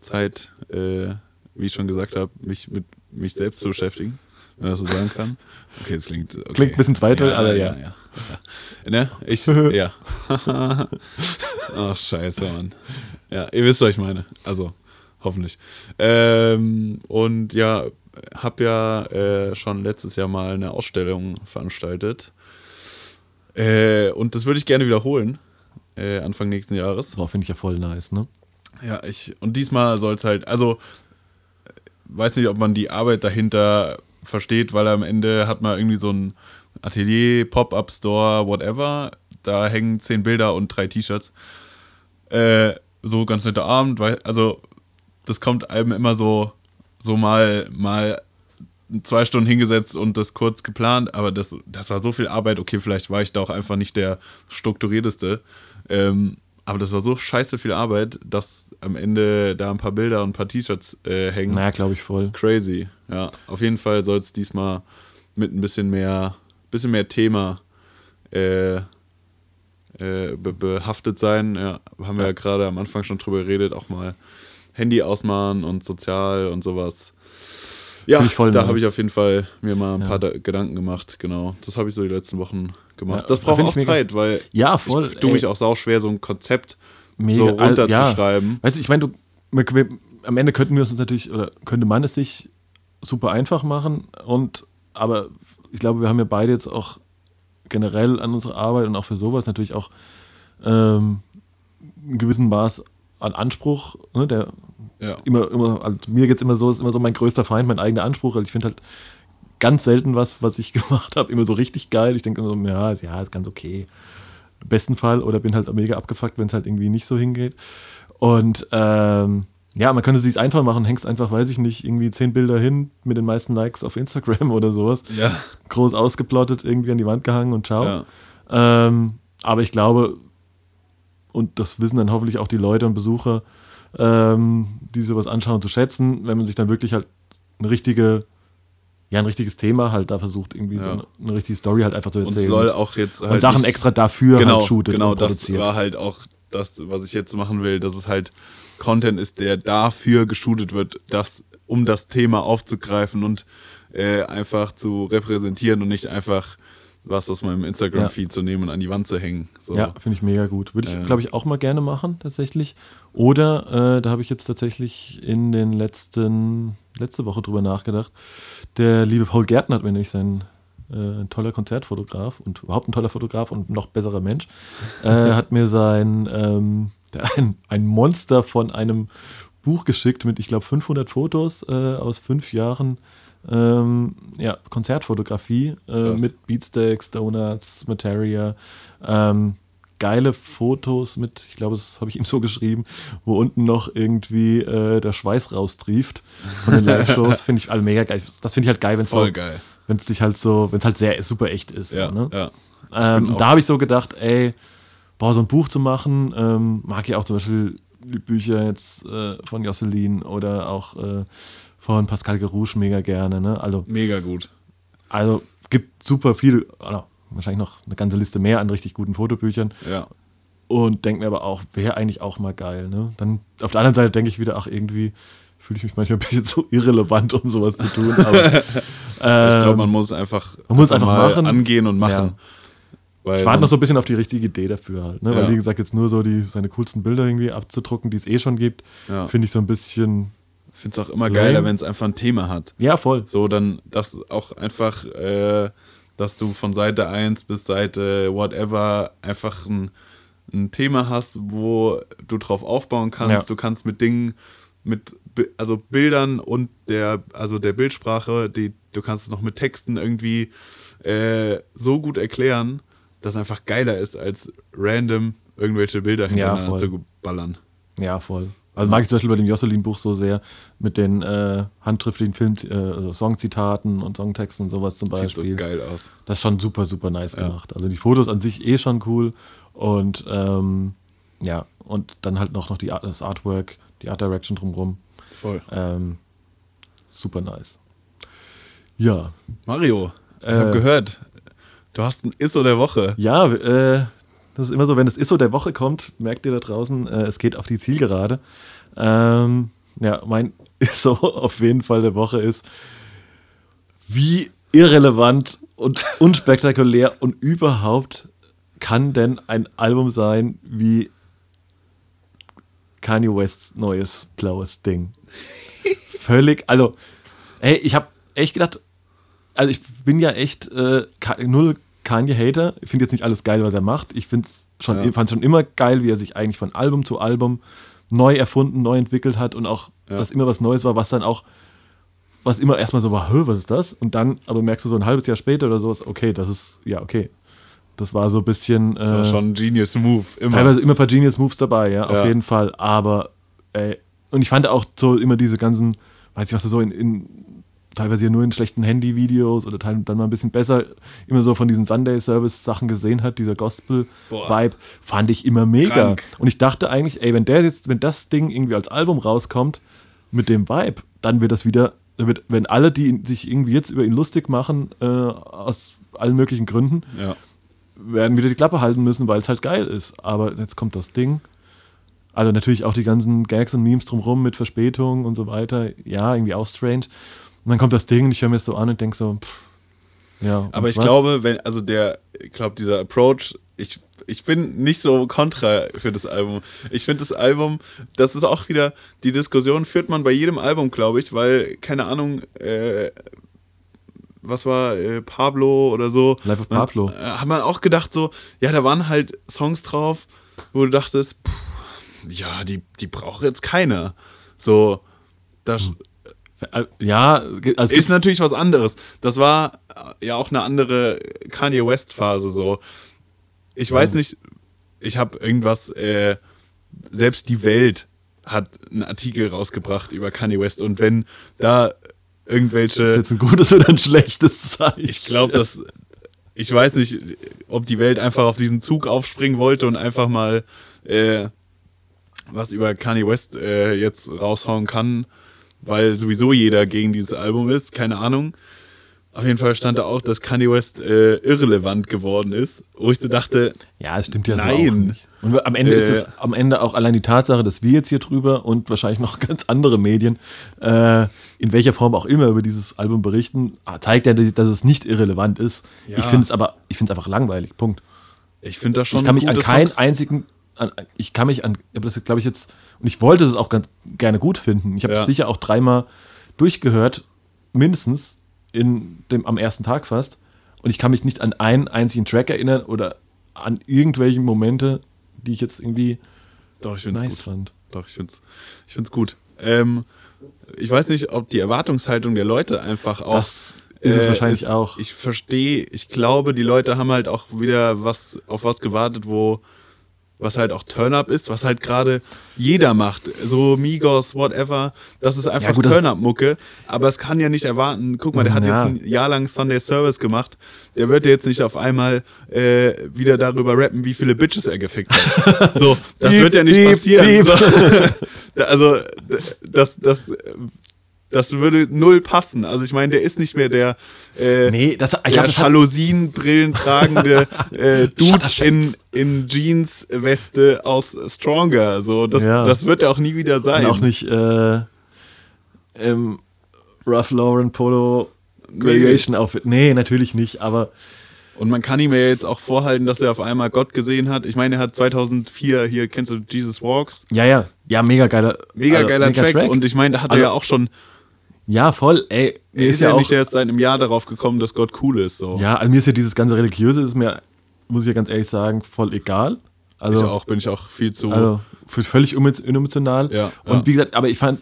Zeit, äh, wie ich schon gesagt habe, mich mit mich selbst zu beschäftigen, wenn man das so sagen kann. Okay, es klingt. Okay. Klingt ein bisschen zweite, ja, aber ja. ja, ja. Ne? Ich, ja. [laughs] Ach, scheiße, Mann. Ja, ihr wisst, was ich meine. Also, hoffentlich. Ähm, und ja, habe ja äh, schon letztes Jahr mal eine Ausstellung veranstaltet. Äh, und das würde ich gerne wiederholen. äh, Anfang nächsten Jahres. Boah, finde ich ja voll nice, ne? Ja, ich, und diesmal soll es halt, also, weiß nicht, ob man die Arbeit dahinter versteht, weil am Ende hat man irgendwie so ein Atelier, Pop-Up-Store, whatever. Da hängen zehn Bilder und drei T-Shirts. Äh, so ganz netter Abend, weil, also, das kommt einem immer so, so mal, mal zwei Stunden hingesetzt und das kurz geplant, aber das, das war so viel Arbeit. Okay, vielleicht war ich da auch einfach nicht der strukturierteste. Ähm, aber das war so scheiße viel Arbeit, dass am Ende da ein paar Bilder und ein paar T-Shirts äh, hängen. Naja, glaube ich voll. Crazy. Ja, auf jeden Fall soll es diesmal mit ein bisschen mehr, bisschen mehr Thema äh, äh, be behaftet sein. Ja, haben wir ja, gerade am Anfang schon drüber geredet, auch mal Handy ausmachen und sozial und sowas. Ja, da habe ich auf jeden Fall mir mal ein ja. paar Gedanken gemacht, genau. Das habe ich so die letzten Wochen gemacht. Ja, das braucht auch Zeit, weil ja, voll, ich tue mich auch sau schwer, so ein Konzept mega, so runterzuschreiben. Ja. Weißt du, ich meine, am Ende könnten wir es uns natürlich, oder könnte man es sich super einfach machen und aber ich glaube, wir haben ja beide jetzt auch generell an unserer Arbeit und auch für sowas natürlich auch ähm, einen gewissen Maß an Anspruch, ne, der ja. immer, immer, also mir geht es immer so, ist immer so mein größter Feind, mein eigener Anspruch. Also ich finde halt ganz selten was, was ich [laughs] gemacht habe, immer so richtig geil. Ich denke immer so, ja, ist, ja, ist ganz okay. Im besten Fall oder bin halt mega abgefuckt, wenn es halt irgendwie nicht so hingeht. Und ähm, ja, man könnte es sich einfach machen, hängst einfach, weiß ich nicht, irgendwie zehn Bilder hin mit den meisten Likes auf Instagram [laughs] oder sowas. Ja. Groß ausgeplottet, irgendwie an die Wand gehangen und ciao. Ja. Ähm, aber ich glaube, und das wissen dann hoffentlich auch die Leute und Besucher, ähm, die sowas anschauen, zu schätzen, wenn man sich dann wirklich halt eine richtige, ja, ein richtiges Thema halt da versucht, irgendwie ja. so eine, eine, richtige Story halt einfach zu erzählen. Und soll auch jetzt halt und Sachen extra dafür genau, halt shootet Genau, das war halt auch das, was ich jetzt machen will, dass es halt Content ist, der dafür geshootet wird, dass, um das Thema aufzugreifen und äh, einfach zu repräsentieren und nicht einfach was aus meinem Instagram-Feed ja. zu nehmen und an die Wand zu hängen. So. Ja, finde ich mega gut. Würde ich, äh. glaube ich, auch mal gerne machen, tatsächlich. Oder, äh, da habe ich jetzt tatsächlich in den letzten, letzte Woche drüber nachgedacht. Der liebe Paul Gärtner hat mir nämlich sein äh, toller Konzertfotograf und überhaupt ein toller Fotograf und noch besserer Mensch, äh, hat mir sein, ähm, [laughs] ein, ein Monster von einem Buch geschickt mit, ich glaube, 500 Fotos äh, aus fünf Jahren ähm, ja, Konzertfotografie äh, mit Beatsteaks, Donuts, Materia. Ähm, geile Fotos mit, ich glaube, das habe ich ihm so geschrieben, wo unten noch irgendwie äh, der Schweiß raustrieft von den Live-Shows. [laughs] finde ich alle mega geil. Das finde ich halt geil, wenn es so, wenn es dich halt so, wenn es halt sehr super echt ist. Ja, ne? ja. Ähm, da habe ich so gedacht, ey, boah, so ein Buch zu machen, ähm, mag ich auch zum Beispiel die Bücher jetzt äh, von Josselin oder auch äh, von Pascal Gerouche mega gerne. Ne? Also, mega gut. Also gibt super viel, oder wahrscheinlich noch eine ganze Liste mehr an richtig guten Fotobüchern. Ja. Und denke mir aber auch, wäre eigentlich auch mal geil. Ne? Dann auf der anderen Seite denke ich wieder, ach, irgendwie fühle ich mich manchmal ein bisschen [laughs] so irrelevant, um sowas zu tun. Aber, [laughs] ähm, ich glaube, man muss einfach, man muss einfach machen. angehen und machen. Ja. ich warte noch so ein bisschen auf die richtige Idee dafür halt. Ne? Weil, ja. wie gesagt, jetzt nur so die, seine coolsten Bilder irgendwie abzudrucken, die es eh schon gibt, ja. finde ich so ein bisschen ich finde es auch immer geiler, wenn es einfach ein Thema hat. Ja, voll. So, dann, dass auch einfach, äh, dass du von Seite 1 bis Seite whatever einfach ein, ein Thema hast, wo du drauf aufbauen kannst. Ja. Du kannst mit Dingen, mit also Bildern und der, also der Bildsprache, die, du kannst es noch mit Texten irgendwie äh, so gut erklären, dass es einfach geiler ist, als random irgendwelche Bilder hintereinander ja, zu ballern. Ja, voll. Also mag ich zum Beispiel bei dem Josselin-Buch so sehr mit den äh, handschriftlichen Film, äh, also Songzitaten und Songtexten und sowas zum Sieht Beispiel. Sieht so geil aus. Das ist schon super, super nice ja. gemacht. Also die Fotos an sich eh schon cool und ähm, ja, und dann halt noch, noch die Art, das Artwork, die Art Direction drumherum. Voll. Ähm, super nice. Ja. Mario, ich äh, habe gehört, du hast ein Isso der Woche. Ja, äh, das ist immer so, wenn das ISO der Woche kommt, merkt ihr da draußen, äh, es geht auf die Zielgerade. Ähm, ja, mein [laughs] ISO auf jeden Fall der Woche ist, wie irrelevant und [laughs] unspektakulär und überhaupt kann denn ein Album sein wie Kanye Wests neues blaues Ding? Völlig, also, ey, ich habe echt gedacht, also ich bin ja echt äh, null Kanye-Hater. Ich finde jetzt nicht alles geil, was er macht. Ich finde es schon, ja. fand schon immer geil, wie er sich eigentlich von Album zu Album neu erfunden, neu entwickelt hat und auch, ja. dass immer was Neues war, was dann auch, was immer erstmal so war, was ist das? Und dann, aber merkst du so ein halbes Jahr später oder sowas, okay, das ist, ja, okay. Das war so ein bisschen. Das war äh, schon ein Genius Move, immer. Teilweise immer ein paar Genius Moves dabei, ja, ja. auf jeden Fall. Aber, ey, und ich fand auch so immer diese ganzen, weiß ich was, so in, in teilweise ja nur in schlechten Handy-Videos oder dann mal ein bisschen besser immer so von diesen Sunday-Service-Sachen gesehen hat, dieser Gospel-Vibe, fand ich immer mega. Krank. Und ich dachte eigentlich, ey, wenn der jetzt, wenn das Ding irgendwie als Album rauskommt mit dem Vibe, dann wird das wieder, wird, wenn alle, die sich irgendwie jetzt über ihn lustig machen, äh, aus allen möglichen Gründen, ja. werden wieder die Klappe halten müssen, weil es halt geil ist. Aber jetzt kommt das Ding. Also natürlich auch die ganzen Gags und Memes drumherum mit Verspätung und so weiter. Ja, irgendwie auch strange. Und dann kommt das Ding und ich höre mir das so an und denke so, pff, ja. Aber ich was? glaube, wenn, also der, ich glaube, dieser Approach, ich, ich bin nicht so kontra für das Album. Ich finde das Album, das ist auch wieder, die Diskussion führt man bei jedem Album, glaube ich, weil, keine Ahnung, äh, was war äh, Pablo oder so. Live of Pablo. Äh, hat man auch gedacht so, ja, da waren halt Songs drauf, wo du dachtest, pff, ja, die, die braucht jetzt keiner. So, da, hm. Äh, ja, also ist natürlich was anderes. Das war äh, ja auch eine andere Kanye West Phase so. Ich weiß nicht, ich habe irgendwas, äh, selbst die Welt hat einen Artikel rausgebracht über Kanye West und wenn da irgendwelche. Das ist jetzt ein gutes oder ein schlechtes Zeichen. Ich glaube, dass. Ich weiß nicht, ob die Welt einfach auf diesen Zug aufspringen wollte und einfach mal äh, was über Kanye West äh, jetzt raushauen kann weil sowieso jeder gegen dieses Album ist, keine Ahnung. Auf jeden Fall stand da auch, dass Kanye West äh, irrelevant geworden ist, wo ich so dachte, ja, es stimmt ja nein. So und am Ende äh, ist es am Ende auch allein die Tatsache, dass wir jetzt hier drüber und wahrscheinlich noch [laughs] ganz andere Medien äh, in welcher Form auch immer über dieses Album berichten, ah, zeigt ja, dass es nicht irrelevant ist. Ja. Ich finde es aber, ich finde es einfach langweilig. Punkt. Ich finde das schon. Ich kann mich an keinen einzigen, an, ich kann mich an, das glaube ich jetzt und ich wollte es auch ganz gerne gut finden. Ich habe es ja. sicher auch dreimal durchgehört, mindestens in dem, am ersten Tag fast. Und ich kann mich nicht an einen einzigen Track erinnern oder an irgendwelche Momente, die ich jetzt irgendwie Doch, ich nice gut. fand. Doch, ich finde es ich find's gut. Ähm, ich weiß nicht, ob die Erwartungshaltung der Leute einfach auch. Das ist es äh, wahrscheinlich ist, auch. Ich verstehe, ich glaube, die Leute haben halt auch wieder was auf was gewartet, wo was halt auch Turn-Up ist, was halt gerade jeder macht. So Migos, whatever. Das ist einfach ja, Turn-Up-Mucke. Aber es kann ja nicht erwarten, guck mal, der hat ja. jetzt ein Jahr lang Sunday Service gemacht. Der wird jetzt nicht auf einmal äh, wieder darüber rappen, wie viele Bitches er gefickt hat. so, das [laughs] wird ja nicht passieren. So. [laughs] also, das, das das würde null passen. Also ich meine, der ist nicht mehr der, äh, nee, das, ich der Jalousien-Brillen tragende [laughs] äh, Dude in, in Jeans-Weste aus Stronger. So, das, ja. das wird er auch nie wieder sein. Und auch nicht äh, im Ralph Lauren Polo Graduation Outfit. Nee, natürlich nicht, aber und man kann ihm ja jetzt auch vorhalten, dass er auf einmal Gott gesehen hat. Ich meine, er hat 2004 hier, kennst du Jesus Walks? Ja, ja. Ja, mega geiler. Mega also, geiler mega Track. Track. Und ich meine, da hat also, er ja auch schon ja, voll. Ey, er ist, ist ja, ja nicht erst seit einem Jahr darauf gekommen, dass Gott cool ist. So. Ja, also mir ist ja dieses ganze Religiöse, ist mir, muss ich ja ganz ehrlich sagen, voll egal. Also, ich auch, bin ich auch viel zu. Also völlig unemotional. Ja, und ja. wie gesagt, aber ich fand,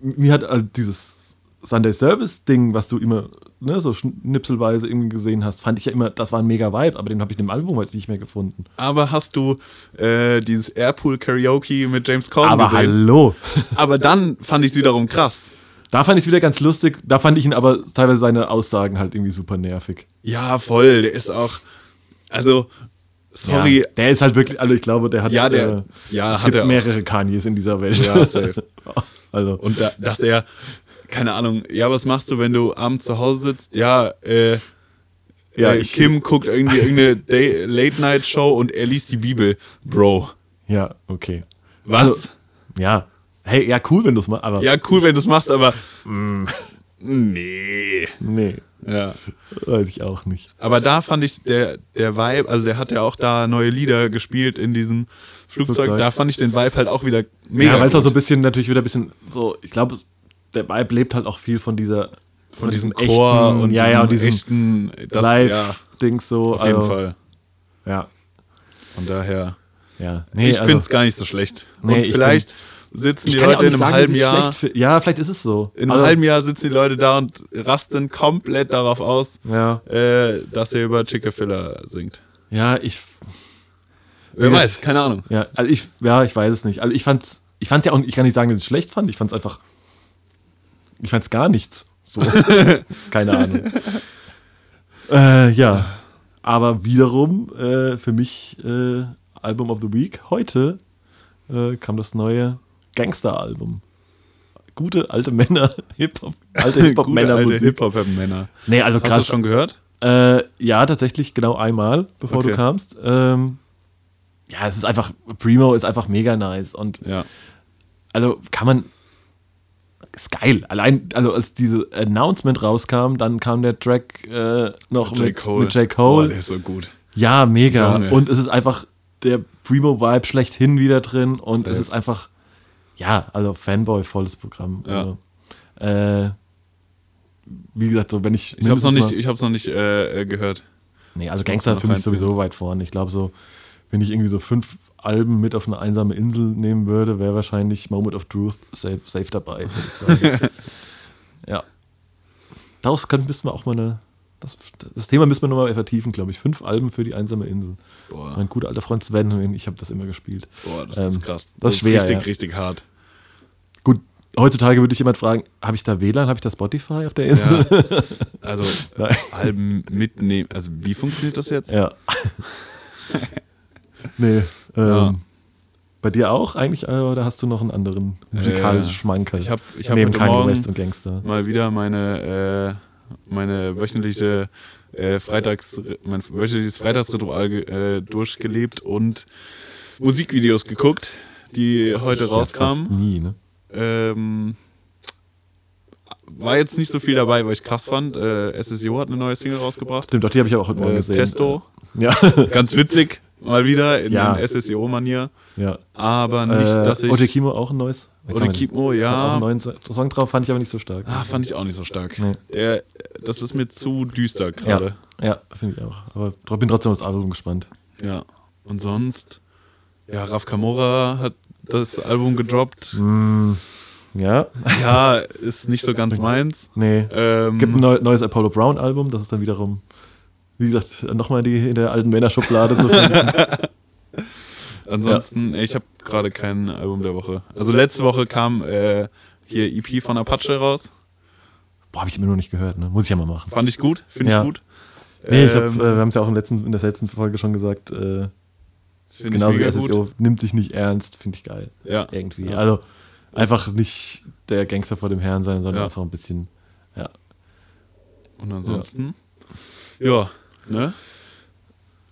mir hat also dieses Sunday Service-Ding, was du immer ne, so schnipselweise irgendwie gesehen hast, fand ich ja immer, das war ein mega Vibe, aber den habe ich im Album heute nicht mehr gefunden. Aber hast du äh, dieses Airpool Karaoke mit James Corden aber gesehen? Aber hallo! aber dann fand ich es wiederum krass. Da fand ich es wieder ganz lustig. Da fand ich ihn aber teilweise seine Aussagen halt irgendwie super nervig. Ja, voll. Der ist auch. Also, sorry. Ja, der ist halt wirklich, also ich glaube, der hat, ja, der, äh, ja, es hat gibt mehrere Kanyes in dieser Welt. Ja, safe. [laughs] also. Und da, dass er, keine Ahnung, ja, was machst du, wenn du abends zu Hause sitzt? Ja, äh, ja, äh, Kim guckt irgendwie irgendeine Late-Night-Show und er liest die Bibel. Bro. Ja, okay. Was? Also, ja, Hey, ja, cool, wenn du es machst, aber. Ja, cool, wenn du es machst, aber. Mm, nee. Nee. Ja. Weiß ich auch nicht. Aber da fand ich der, der Vibe, also der hat ja auch da neue Lieder gespielt in diesem Flugzeug. Flugzeug. Da fand ich den Vibe halt auch wieder mega. Ja, weil es auch so ein bisschen, natürlich wieder ein bisschen so, ich glaube, der Vibe lebt halt auch viel von dieser. Von, von diesem, diesem Chor echten, und ja, diesem ja, diesem echten Live-Ding ja, so. Auf jeden also, Fall. Ja. Von daher. Ja. Nee, ich also, finde es gar nicht so schlecht. Nee, Und vielleicht sitzen die Leute in einem sagen, halben Jahr. Ja, vielleicht ist es so. In also, einem halben Jahr sitzen die Leute da und rasten komplett darauf aus, ja. äh, dass er über Chickafiller singt. Ja, ich. Wer weiß, keine Ahnung. Ja, also ich, ja, ich weiß es nicht. Also ich fand's, ich fand's ja auch, ich kann nicht sagen, dass ich es schlecht fand. Ich fand's einfach, ich fand's gar nichts. So. [laughs] keine Ahnung. äh, ja, aber wiederum äh, für mich äh, Album of the Week heute äh, kam das neue Gangster-Album. Gute alte Männer, [laughs] Hip-Hop, alte Hip-Hop-Männer. alte Hip-Hop-Männer. Nee, also krass. Hast du schon gehört? Äh, ja, tatsächlich genau einmal, bevor okay. du kamst. Ähm, ja, es ist einfach, Primo ist einfach mega nice. Und ja. also kann man. Ist geil. Allein, also als diese Announcement rauskam, dann kam der Track äh, noch mit, mit, Cole. mit J. Cole. Boah, der ist so gut. Ja, mega. Junge. Und es ist einfach der Primo-Vibe schlechthin wieder drin und Safe. es ist einfach, ja, also Fanboy, volles Programm. Ja. Also, äh, wie gesagt, so wenn ich. Ich habe es noch nicht, ich hab's noch nicht äh, äh, gehört. Nee, also Gangster für mich sowieso weit vorne. Ich glaube so, wenn ich irgendwie so fünf Alben mit auf eine einsame Insel nehmen würde, wäre wahrscheinlich Moment of Truth safe, safe dabei, [laughs] ja. Daraus können, müssen wir auch mal eine. Das, das Thema müssen wir nochmal vertiefen, glaube ich. Fünf Alben für die einsame Insel. Boah. Mein guter alter Freund Sven, ich habe das immer gespielt. Boah, das ähm, ist krass. Das, das ist schwer, richtig, ja. richtig hart. Gut, heutzutage würde ich jemand fragen, habe ich da WLAN, habe ich da Spotify auf der Insel? Ja. [laughs] Also Alben mitnehmen, also wie funktioniert das jetzt? Ja. [laughs] nee, ähm, ja. Bei dir auch eigentlich, äh, oder hast du noch einen anderen musikalischen äh, Schmankerl? Ich habe ich hab neben Kanye West und Gangster. mal wieder meine, äh, meine wöchentliche äh, Freitags, mein wöchentliches Freitagsritual äh, durchgelebt und Musikvideos geguckt, die heute rauskamen. Nie, ne? Ähm, war jetzt nicht so viel dabei, weil ich krass fand. Äh, SSO hat eine neue Single rausgebracht. Stimmt, doch, die habe ich auch heute Morgen äh, gesehen. Testo. Ja. [laughs] Ganz witzig, mal wieder in, ja. in SSO-Manier. Ja. Aber nicht, äh, dass ich. Otekimo auch ein neues. Otekimo, ja. Auch einen neuen Song drauf, fand ich aber nicht so stark. Ah, fand ich auch nicht so stark. Nee. Der, das ist mir zu düster gerade. Ja, ja finde ich auch. Aber bin trotzdem auf das Album gespannt. Ja. Und sonst, ja, Raf Kamora hat das Album gedroppt. Mm, ja. Ja, ist nicht so ganz meins. Nee. Ähm, Gibt ein neues Apollo Brown Album, das ist dann wiederum, wie gesagt, nochmal in der alten Männerschublade zu finden. [laughs] Ansonsten, ja. ich habe gerade kein Album der Woche. Also letzte Woche kam äh, hier EP von Apache raus. Boah, habe ich immer noch nicht gehört, ne? Muss ich ja mal machen. Fand ich gut, finde ja. ich gut. Nee, ähm, ich hab, äh, wir haben es ja auch im letzten, in der letzten Folge schon gesagt, äh, genauso wie SSO gut. nimmt sich nicht ernst, finde ich geil. Ja. Irgendwie. Ja. Also einfach nicht der Gangster vor dem Herrn sein, sondern ja. einfach ein bisschen, ja. Und ansonsten, ja, ne?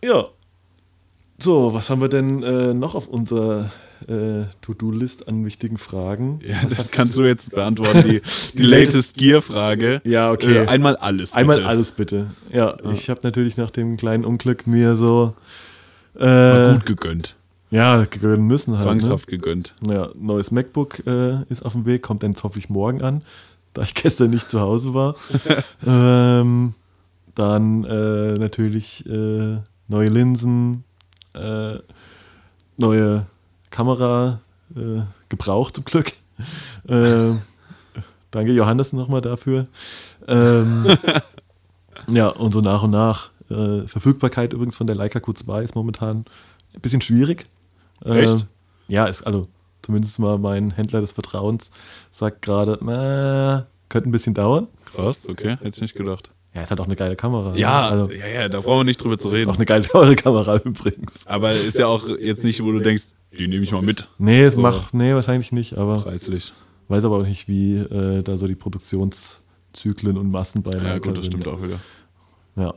Ja. So, was haben wir denn äh, noch auf unserer äh, To-Do-List an wichtigen Fragen? Ja, was das kannst du jetzt beantworten, die, die latest Gear-Frage. Ja, okay. Äh, einmal alles bitte. Einmal alles bitte. Ja, ja. ich habe natürlich nach dem kleinen Unglück mir so äh, gut gegönnt. Ja, gönnen müssen halt. Ne? Zwangshaft ne? gegönnt. Ja, neues MacBook äh, ist auf dem Weg, kommt dann hoffe ich morgen an, da ich [laughs] gestern nicht zu Hause war. [laughs] ähm, dann äh, natürlich neue Linsen, äh, neue Kamera äh, gebraucht zum Glück. Äh, danke Johannes nochmal dafür. Ähm, [laughs] ja, und so nach und nach. Äh, Verfügbarkeit übrigens von der Leica Q2 ist momentan ein bisschen schwierig. Echt? Ja, ist also zumindest mal mein Händler des Vertrauens sagt gerade, na, könnte ein bisschen dauern. Krass, okay, hätte ich nicht gedacht. Ja, ist halt auch eine geile Kamera. Ne? Ja, also, ja, ja, da brauchen wir nicht drüber zu reden. Auch eine geile teure [laughs] Kamera übrigens. Aber ist ja auch jetzt nicht, wo du denkst, die nehme ich mal mit. Nee, so. mach, nee, wahrscheinlich nicht, aber. Preislich. Weiß aber auch nicht, wie äh, da so die Produktionszyklen und Massen bei Ja, gut, das sind. stimmt auch wieder. Ja.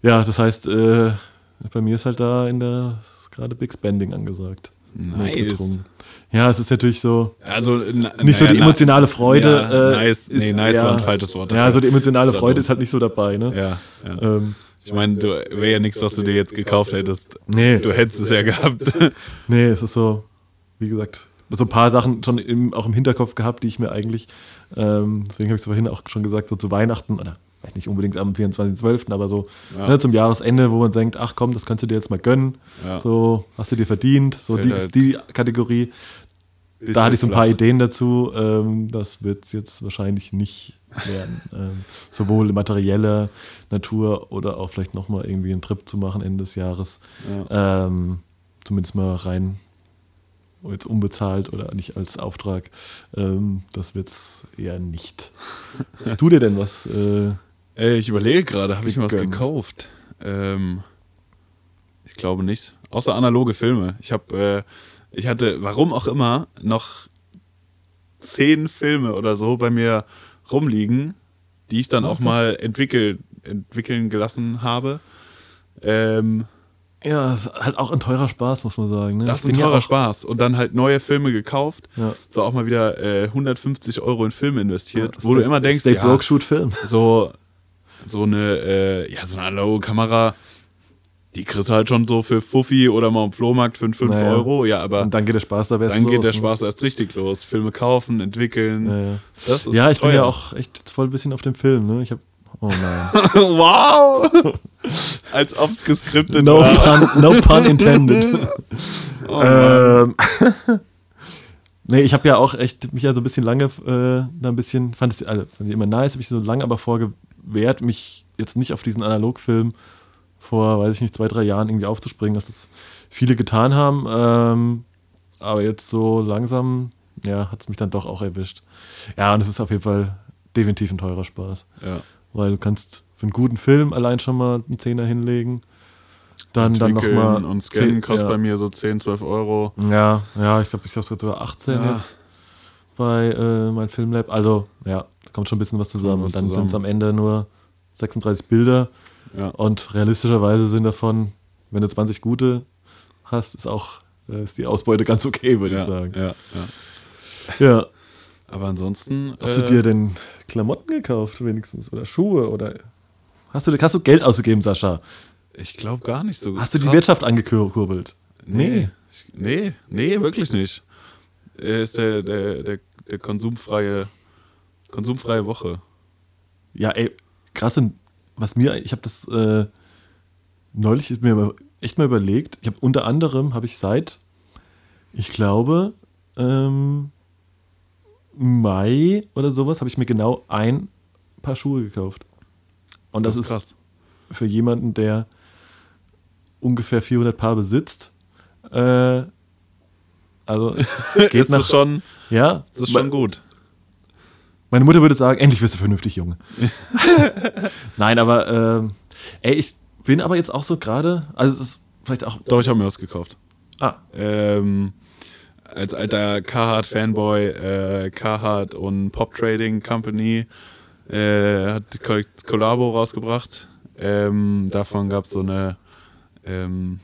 Ja, das heißt, äh, bei mir ist halt da in der gerade Big Spending angesagt. Nice. Ja, es ist natürlich so. Also, nicht so die emotionale Freude. Ja, äh, nice, nee, nice ja, war ein falsches Wort. Ja, so die emotionale Freude dumm. ist halt nicht so dabei, ne? Ja. ja. Ähm, ich meine, wäre ja nichts, was du dir jetzt gekauft hättest. Nee. Du hättest es ja gehabt. [laughs] nee, es ist so, wie gesagt, so ein paar Sachen schon im, auch im Hinterkopf gehabt, die ich mir eigentlich, ähm, deswegen habe ich es vorhin auch schon gesagt, so zu Weihnachten oder vielleicht nicht unbedingt am 24.12., aber so ja. ne, zum Jahresende, wo man denkt, ach komm, das kannst du dir jetzt mal gönnen. Ja. So, hast du dir verdient, so die, halt die Kategorie. Da hatte ich so ein paar flach. Ideen dazu. Ähm, das wird es jetzt wahrscheinlich nicht werden. [laughs] ähm, sowohl materieller Natur oder auch vielleicht nochmal irgendwie einen Trip zu machen Ende des Jahres. Ja. Ähm, zumindest mal rein jetzt unbezahlt oder nicht als Auftrag. Ähm, das wird es eher nicht. [laughs] Was tust du dir denn was? Äh, Ey, ich überlege gerade, habe ich mir was gekauft? Ähm, ich glaube nicht. Außer analoge Filme. Ich habe, äh, ich hatte, warum auch immer, noch zehn Filme oder so bei mir rumliegen, die ich dann auch mal entwickel, entwickeln gelassen habe. Ähm, ja, halt auch ein teurer Spaß, muss man sagen. Ne? Das ist ein teurer ja Spaß. Und dann halt neue Filme gekauft. Ja. So auch mal wieder äh, 150 Euro in Filme investiert, ja, wo du immer denkst, Stay ja, Film. So, so eine, äh, ja, so eine analoge Kamera, die kriegst du halt schon so für Fuffi oder mal im Flohmarkt für 5 naja. Euro. Ja, aber. Und dann geht der Spaß da erst Dann los, geht der ne? Spaß erst richtig los. Filme kaufen, entwickeln. Naja. Das ist ja, ich teuer. bin ja auch echt voll ein bisschen auf dem Film. Ne? Ich habe Oh nein. [laughs] wow! Als ob es geskriptet no war. Pun, no pun intended. [laughs] Oh [laughs] ähm, nee, ich habe ja auch echt mich ja so ein bisschen lange, äh, da ein bisschen, fand ich, also, fand ich immer nice, habe ich so lange aber vorgewehrt, mich jetzt nicht auf diesen Analogfilm vor, weiß ich nicht, zwei, drei Jahren irgendwie aufzuspringen, dass das viele getan haben. Ähm, aber jetzt so langsam, ja, hat es mich dann doch auch erwischt. Ja, und es ist auf jeden Fall definitiv ein teurer Spaß. Ja weil du kannst für einen guten Film allein schon mal einen Zehner hinlegen. Dann, dann nochmal. Und scannen 10, kostet ja. bei mir so 10, 12 Euro. Ja, ja, ich glaube, ich habe sogar 18 ja. jetzt bei äh, meinem Filmlab. Also, ja, da kommt schon ein bisschen was zusammen. Und dann sind es am Ende nur 36 Bilder. Ja. Und realistischerweise sind davon, wenn du 20 gute hast, ist auch äh, ist die Ausbeute ganz okay, würde ja, ich sagen. Ja, ja. ja. Aber ansonsten. Hast äh, du dir denn Klamotten gekauft, wenigstens? Oder Schuhe? Oder hast du, hast du Geld ausgegeben, Sascha? Ich glaube gar nicht so. Hast du die Wirtschaft angekurbelt? Nee. Nee, nee, wirklich nicht. Er ist der, der, der, der konsumfreie, konsumfreie Woche. Ja, ey, krass, was mir, ich habe das äh, neulich ist mir echt mal überlegt. Ich habe unter anderem, habe ich seit, ich glaube, ähm, Mai oder sowas habe ich mir genau ein Paar Schuhe gekauft. Und das, das ist, krass. für jemanden, der ungefähr 400 Paar besitzt. Äh, also [laughs] geht ist nach, schon, ja, das ist schon gut. Meine Mutter würde sagen, endlich wirst du vernünftig, Junge. [laughs] Nein, aber äh, ey, ich bin aber jetzt auch so gerade, also es ist vielleicht auch. Doch, ich habe mir was gekauft. Ah. Ähm, als alter Carhartt-Fanboy, äh, Carhartt und Pop Trading Company äh, hat Collabo rausgebracht. Ähm, davon gab es so eine, ähm,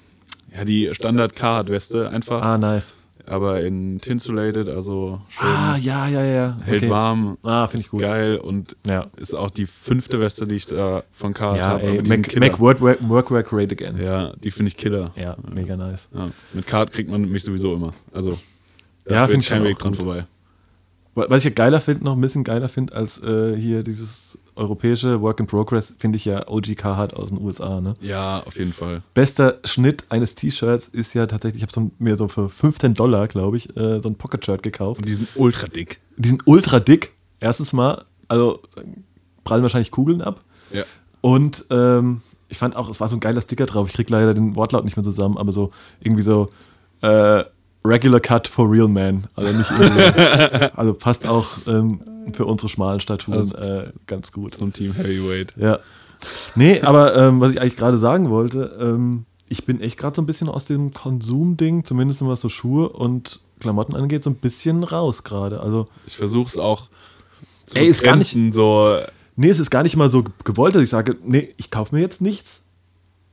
ja, die Standard Carhartt-Weste einfach. Ah, nice. Aber in Tinsulated, also schön. Ah, ja, ja, ja. Hält okay. warm. Ah, finde ich gut. Geil und ja. ist auch die fünfte Weste, die ich da von Carhartt ja, habe. Mac, Mac Workwear, Workwear Great Again. Ja, die finde ich Killer. Ja, mega nice. Ja. Mit Carhartt kriegt man mich sowieso immer. Also da ja, finde ich kein Weg dran gut. vorbei. Was ich ja geiler finde, noch ein bisschen geiler finde, als äh, hier dieses europäische Work in Progress, finde ich ja OG Carhartt aus den USA. Ne? Ja, auf jeden Fall. Bester Schnitt eines T-Shirts ist ja tatsächlich, ich habe so, mir so für 15 Dollar, glaube ich, äh, so ein Pocket-Shirt gekauft. Und die sind ultra dick. Die sind ultra dick. Erstes Mal, also prallen wahrscheinlich Kugeln ab. Ja. Und ähm, ich fand auch, es war so ein geiler Sticker drauf. Ich kriege leider den Wortlaut nicht mehr zusammen, aber so irgendwie so, äh, Regular Cut for Real Man. Also nicht [laughs] also passt auch ähm, für unsere schmalen Statuen äh, ganz gut. Zum Team Heavyweight. Ja. Nee, aber ähm, was ich eigentlich gerade sagen wollte, ähm, ich bin echt gerade so ein bisschen aus dem Konsumding, zumindest was so Schuhe und Klamotten angeht, so ein bisschen raus gerade. Also ich versuche es auch zu ey, ist gar nicht, so. Nee, es ist gar nicht mal so gewollt, dass ich sage, nee, ich kaufe mir jetzt nichts,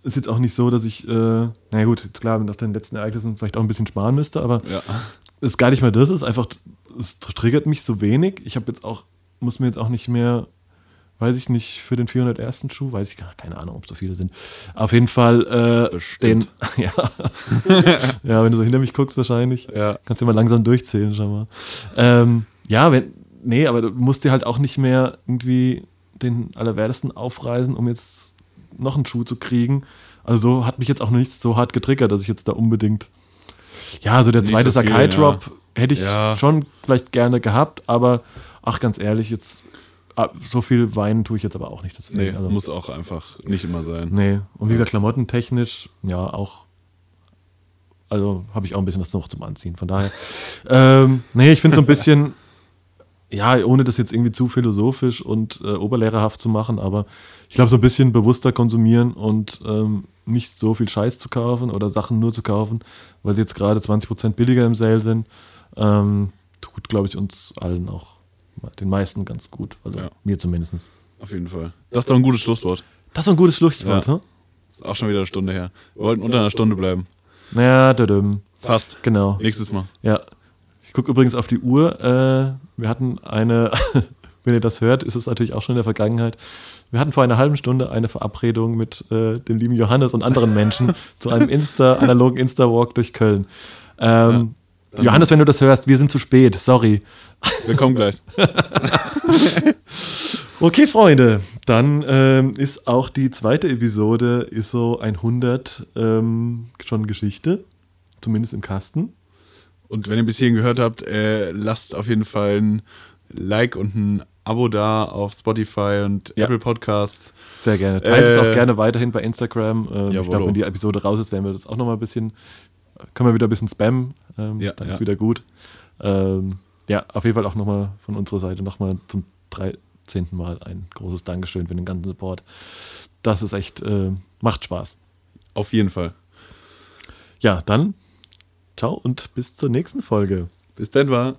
ist jetzt auch nicht so, dass ich, äh, na gut, jetzt klar, nach den letzten Ereignissen vielleicht auch ein bisschen sparen müsste, aber ja. ist gar nicht mehr das, ist einfach, es triggert mich so wenig. Ich habe jetzt auch, muss mir jetzt auch nicht mehr, weiß ich nicht, für den 401. Schuh, weiß ich gar keine Ahnung, ob so viele sind. Auf jeden Fall, äh, den, [laughs] ja. [laughs] ja, wenn du so hinter mich guckst, wahrscheinlich, ja. kannst du mal langsam durchzählen, schau mal. Ähm, ja, wenn, nee, aber du musst dir halt auch nicht mehr irgendwie den Allerwertesten aufreißen, um jetzt noch einen Schuh zu kriegen. Also hat mich jetzt auch nicht so hart getriggert, dass ich jetzt da unbedingt. Ja, also der zweite so Sakai Drop ja. Hätte ich ja. schon vielleicht gerne gehabt, aber ach, ganz ehrlich, jetzt ah, so viel weinen tue ich jetzt aber auch nicht. Deswegen. Nee, also, muss auch einfach nicht immer sein. Nee, und wie gesagt, klamottentechnisch, ja, auch. Also habe ich auch ein bisschen was noch zum Anziehen. Von daher, [laughs] ähm, nee, ich finde so ein bisschen, ja, ohne das jetzt irgendwie zu philosophisch und äh, oberlehrerhaft zu machen, aber ich glaube, so ein bisschen bewusster konsumieren und ähm, nicht so viel Scheiß zu kaufen oder Sachen nur zu kaufen, weil sie jetzt gerade 20% billiger im Sale sind, ähm, tut, glaube ich, uns allen auch, den meisten ganz gut. Also ja. mir zumindest. Auf jeden Fall. Das ist doch ein gutes Schlusswort. Das ist doch ein gutes Schlusswort, ja. hm? Ist auch schon wieder eine Stunde her. Wir wollten unter einer Stunde bleiben. Naja, dödüm. Fast. Genau. Nächstes Mal. Ja. Ich gucke übrigens auf die Uhr. Äh, wir hatten eine, [laughs] wenn ihr das hört, ist es natürlich auch schon in der Vergangenheit. Wir hatten vor einer halben Stunde eine Verabredung mit äh, dem lieben Johannes und anderen Menschen [laughs] zu einem Insta, analogen Insta-Walk durch Köln. Ähm, ja, Johannes, wenn du das hörst, wir sind zu spät, sorry. Wir kommen gleich. [laughs] okay, Freunde, dann ähm, ist auch die zweite Episode ISO 100 ähm, schon Geschichte, zumindest im Kasten. Und wenn ihr bis hierhin gehört habt, äh, lasst auf jeden Fall ein Like und ein Abo da auf Spotify und ja. Apple Podcasts. Sehr gerne. Teilt äh, es auch gerne weiterhin bei Instagram. Ähm, ich glaube, wenn die Episode raus ist, werden wir das auch nochmal ein bisschen, können wir wieder ein bisschen spammen. Ähm, ja, dann ja. ist wieder gut. Ähm, ja, auf jeden Fall auch nochmal von unserer Seite nochmal zum 13. Mal ein großes Dankeschön für den ganzen Support. Das ist echt, äh, macht Spaß. Auf jeden Fall. Ja, dann Ciao und bis zur nächsten Folge. Bis dann, war.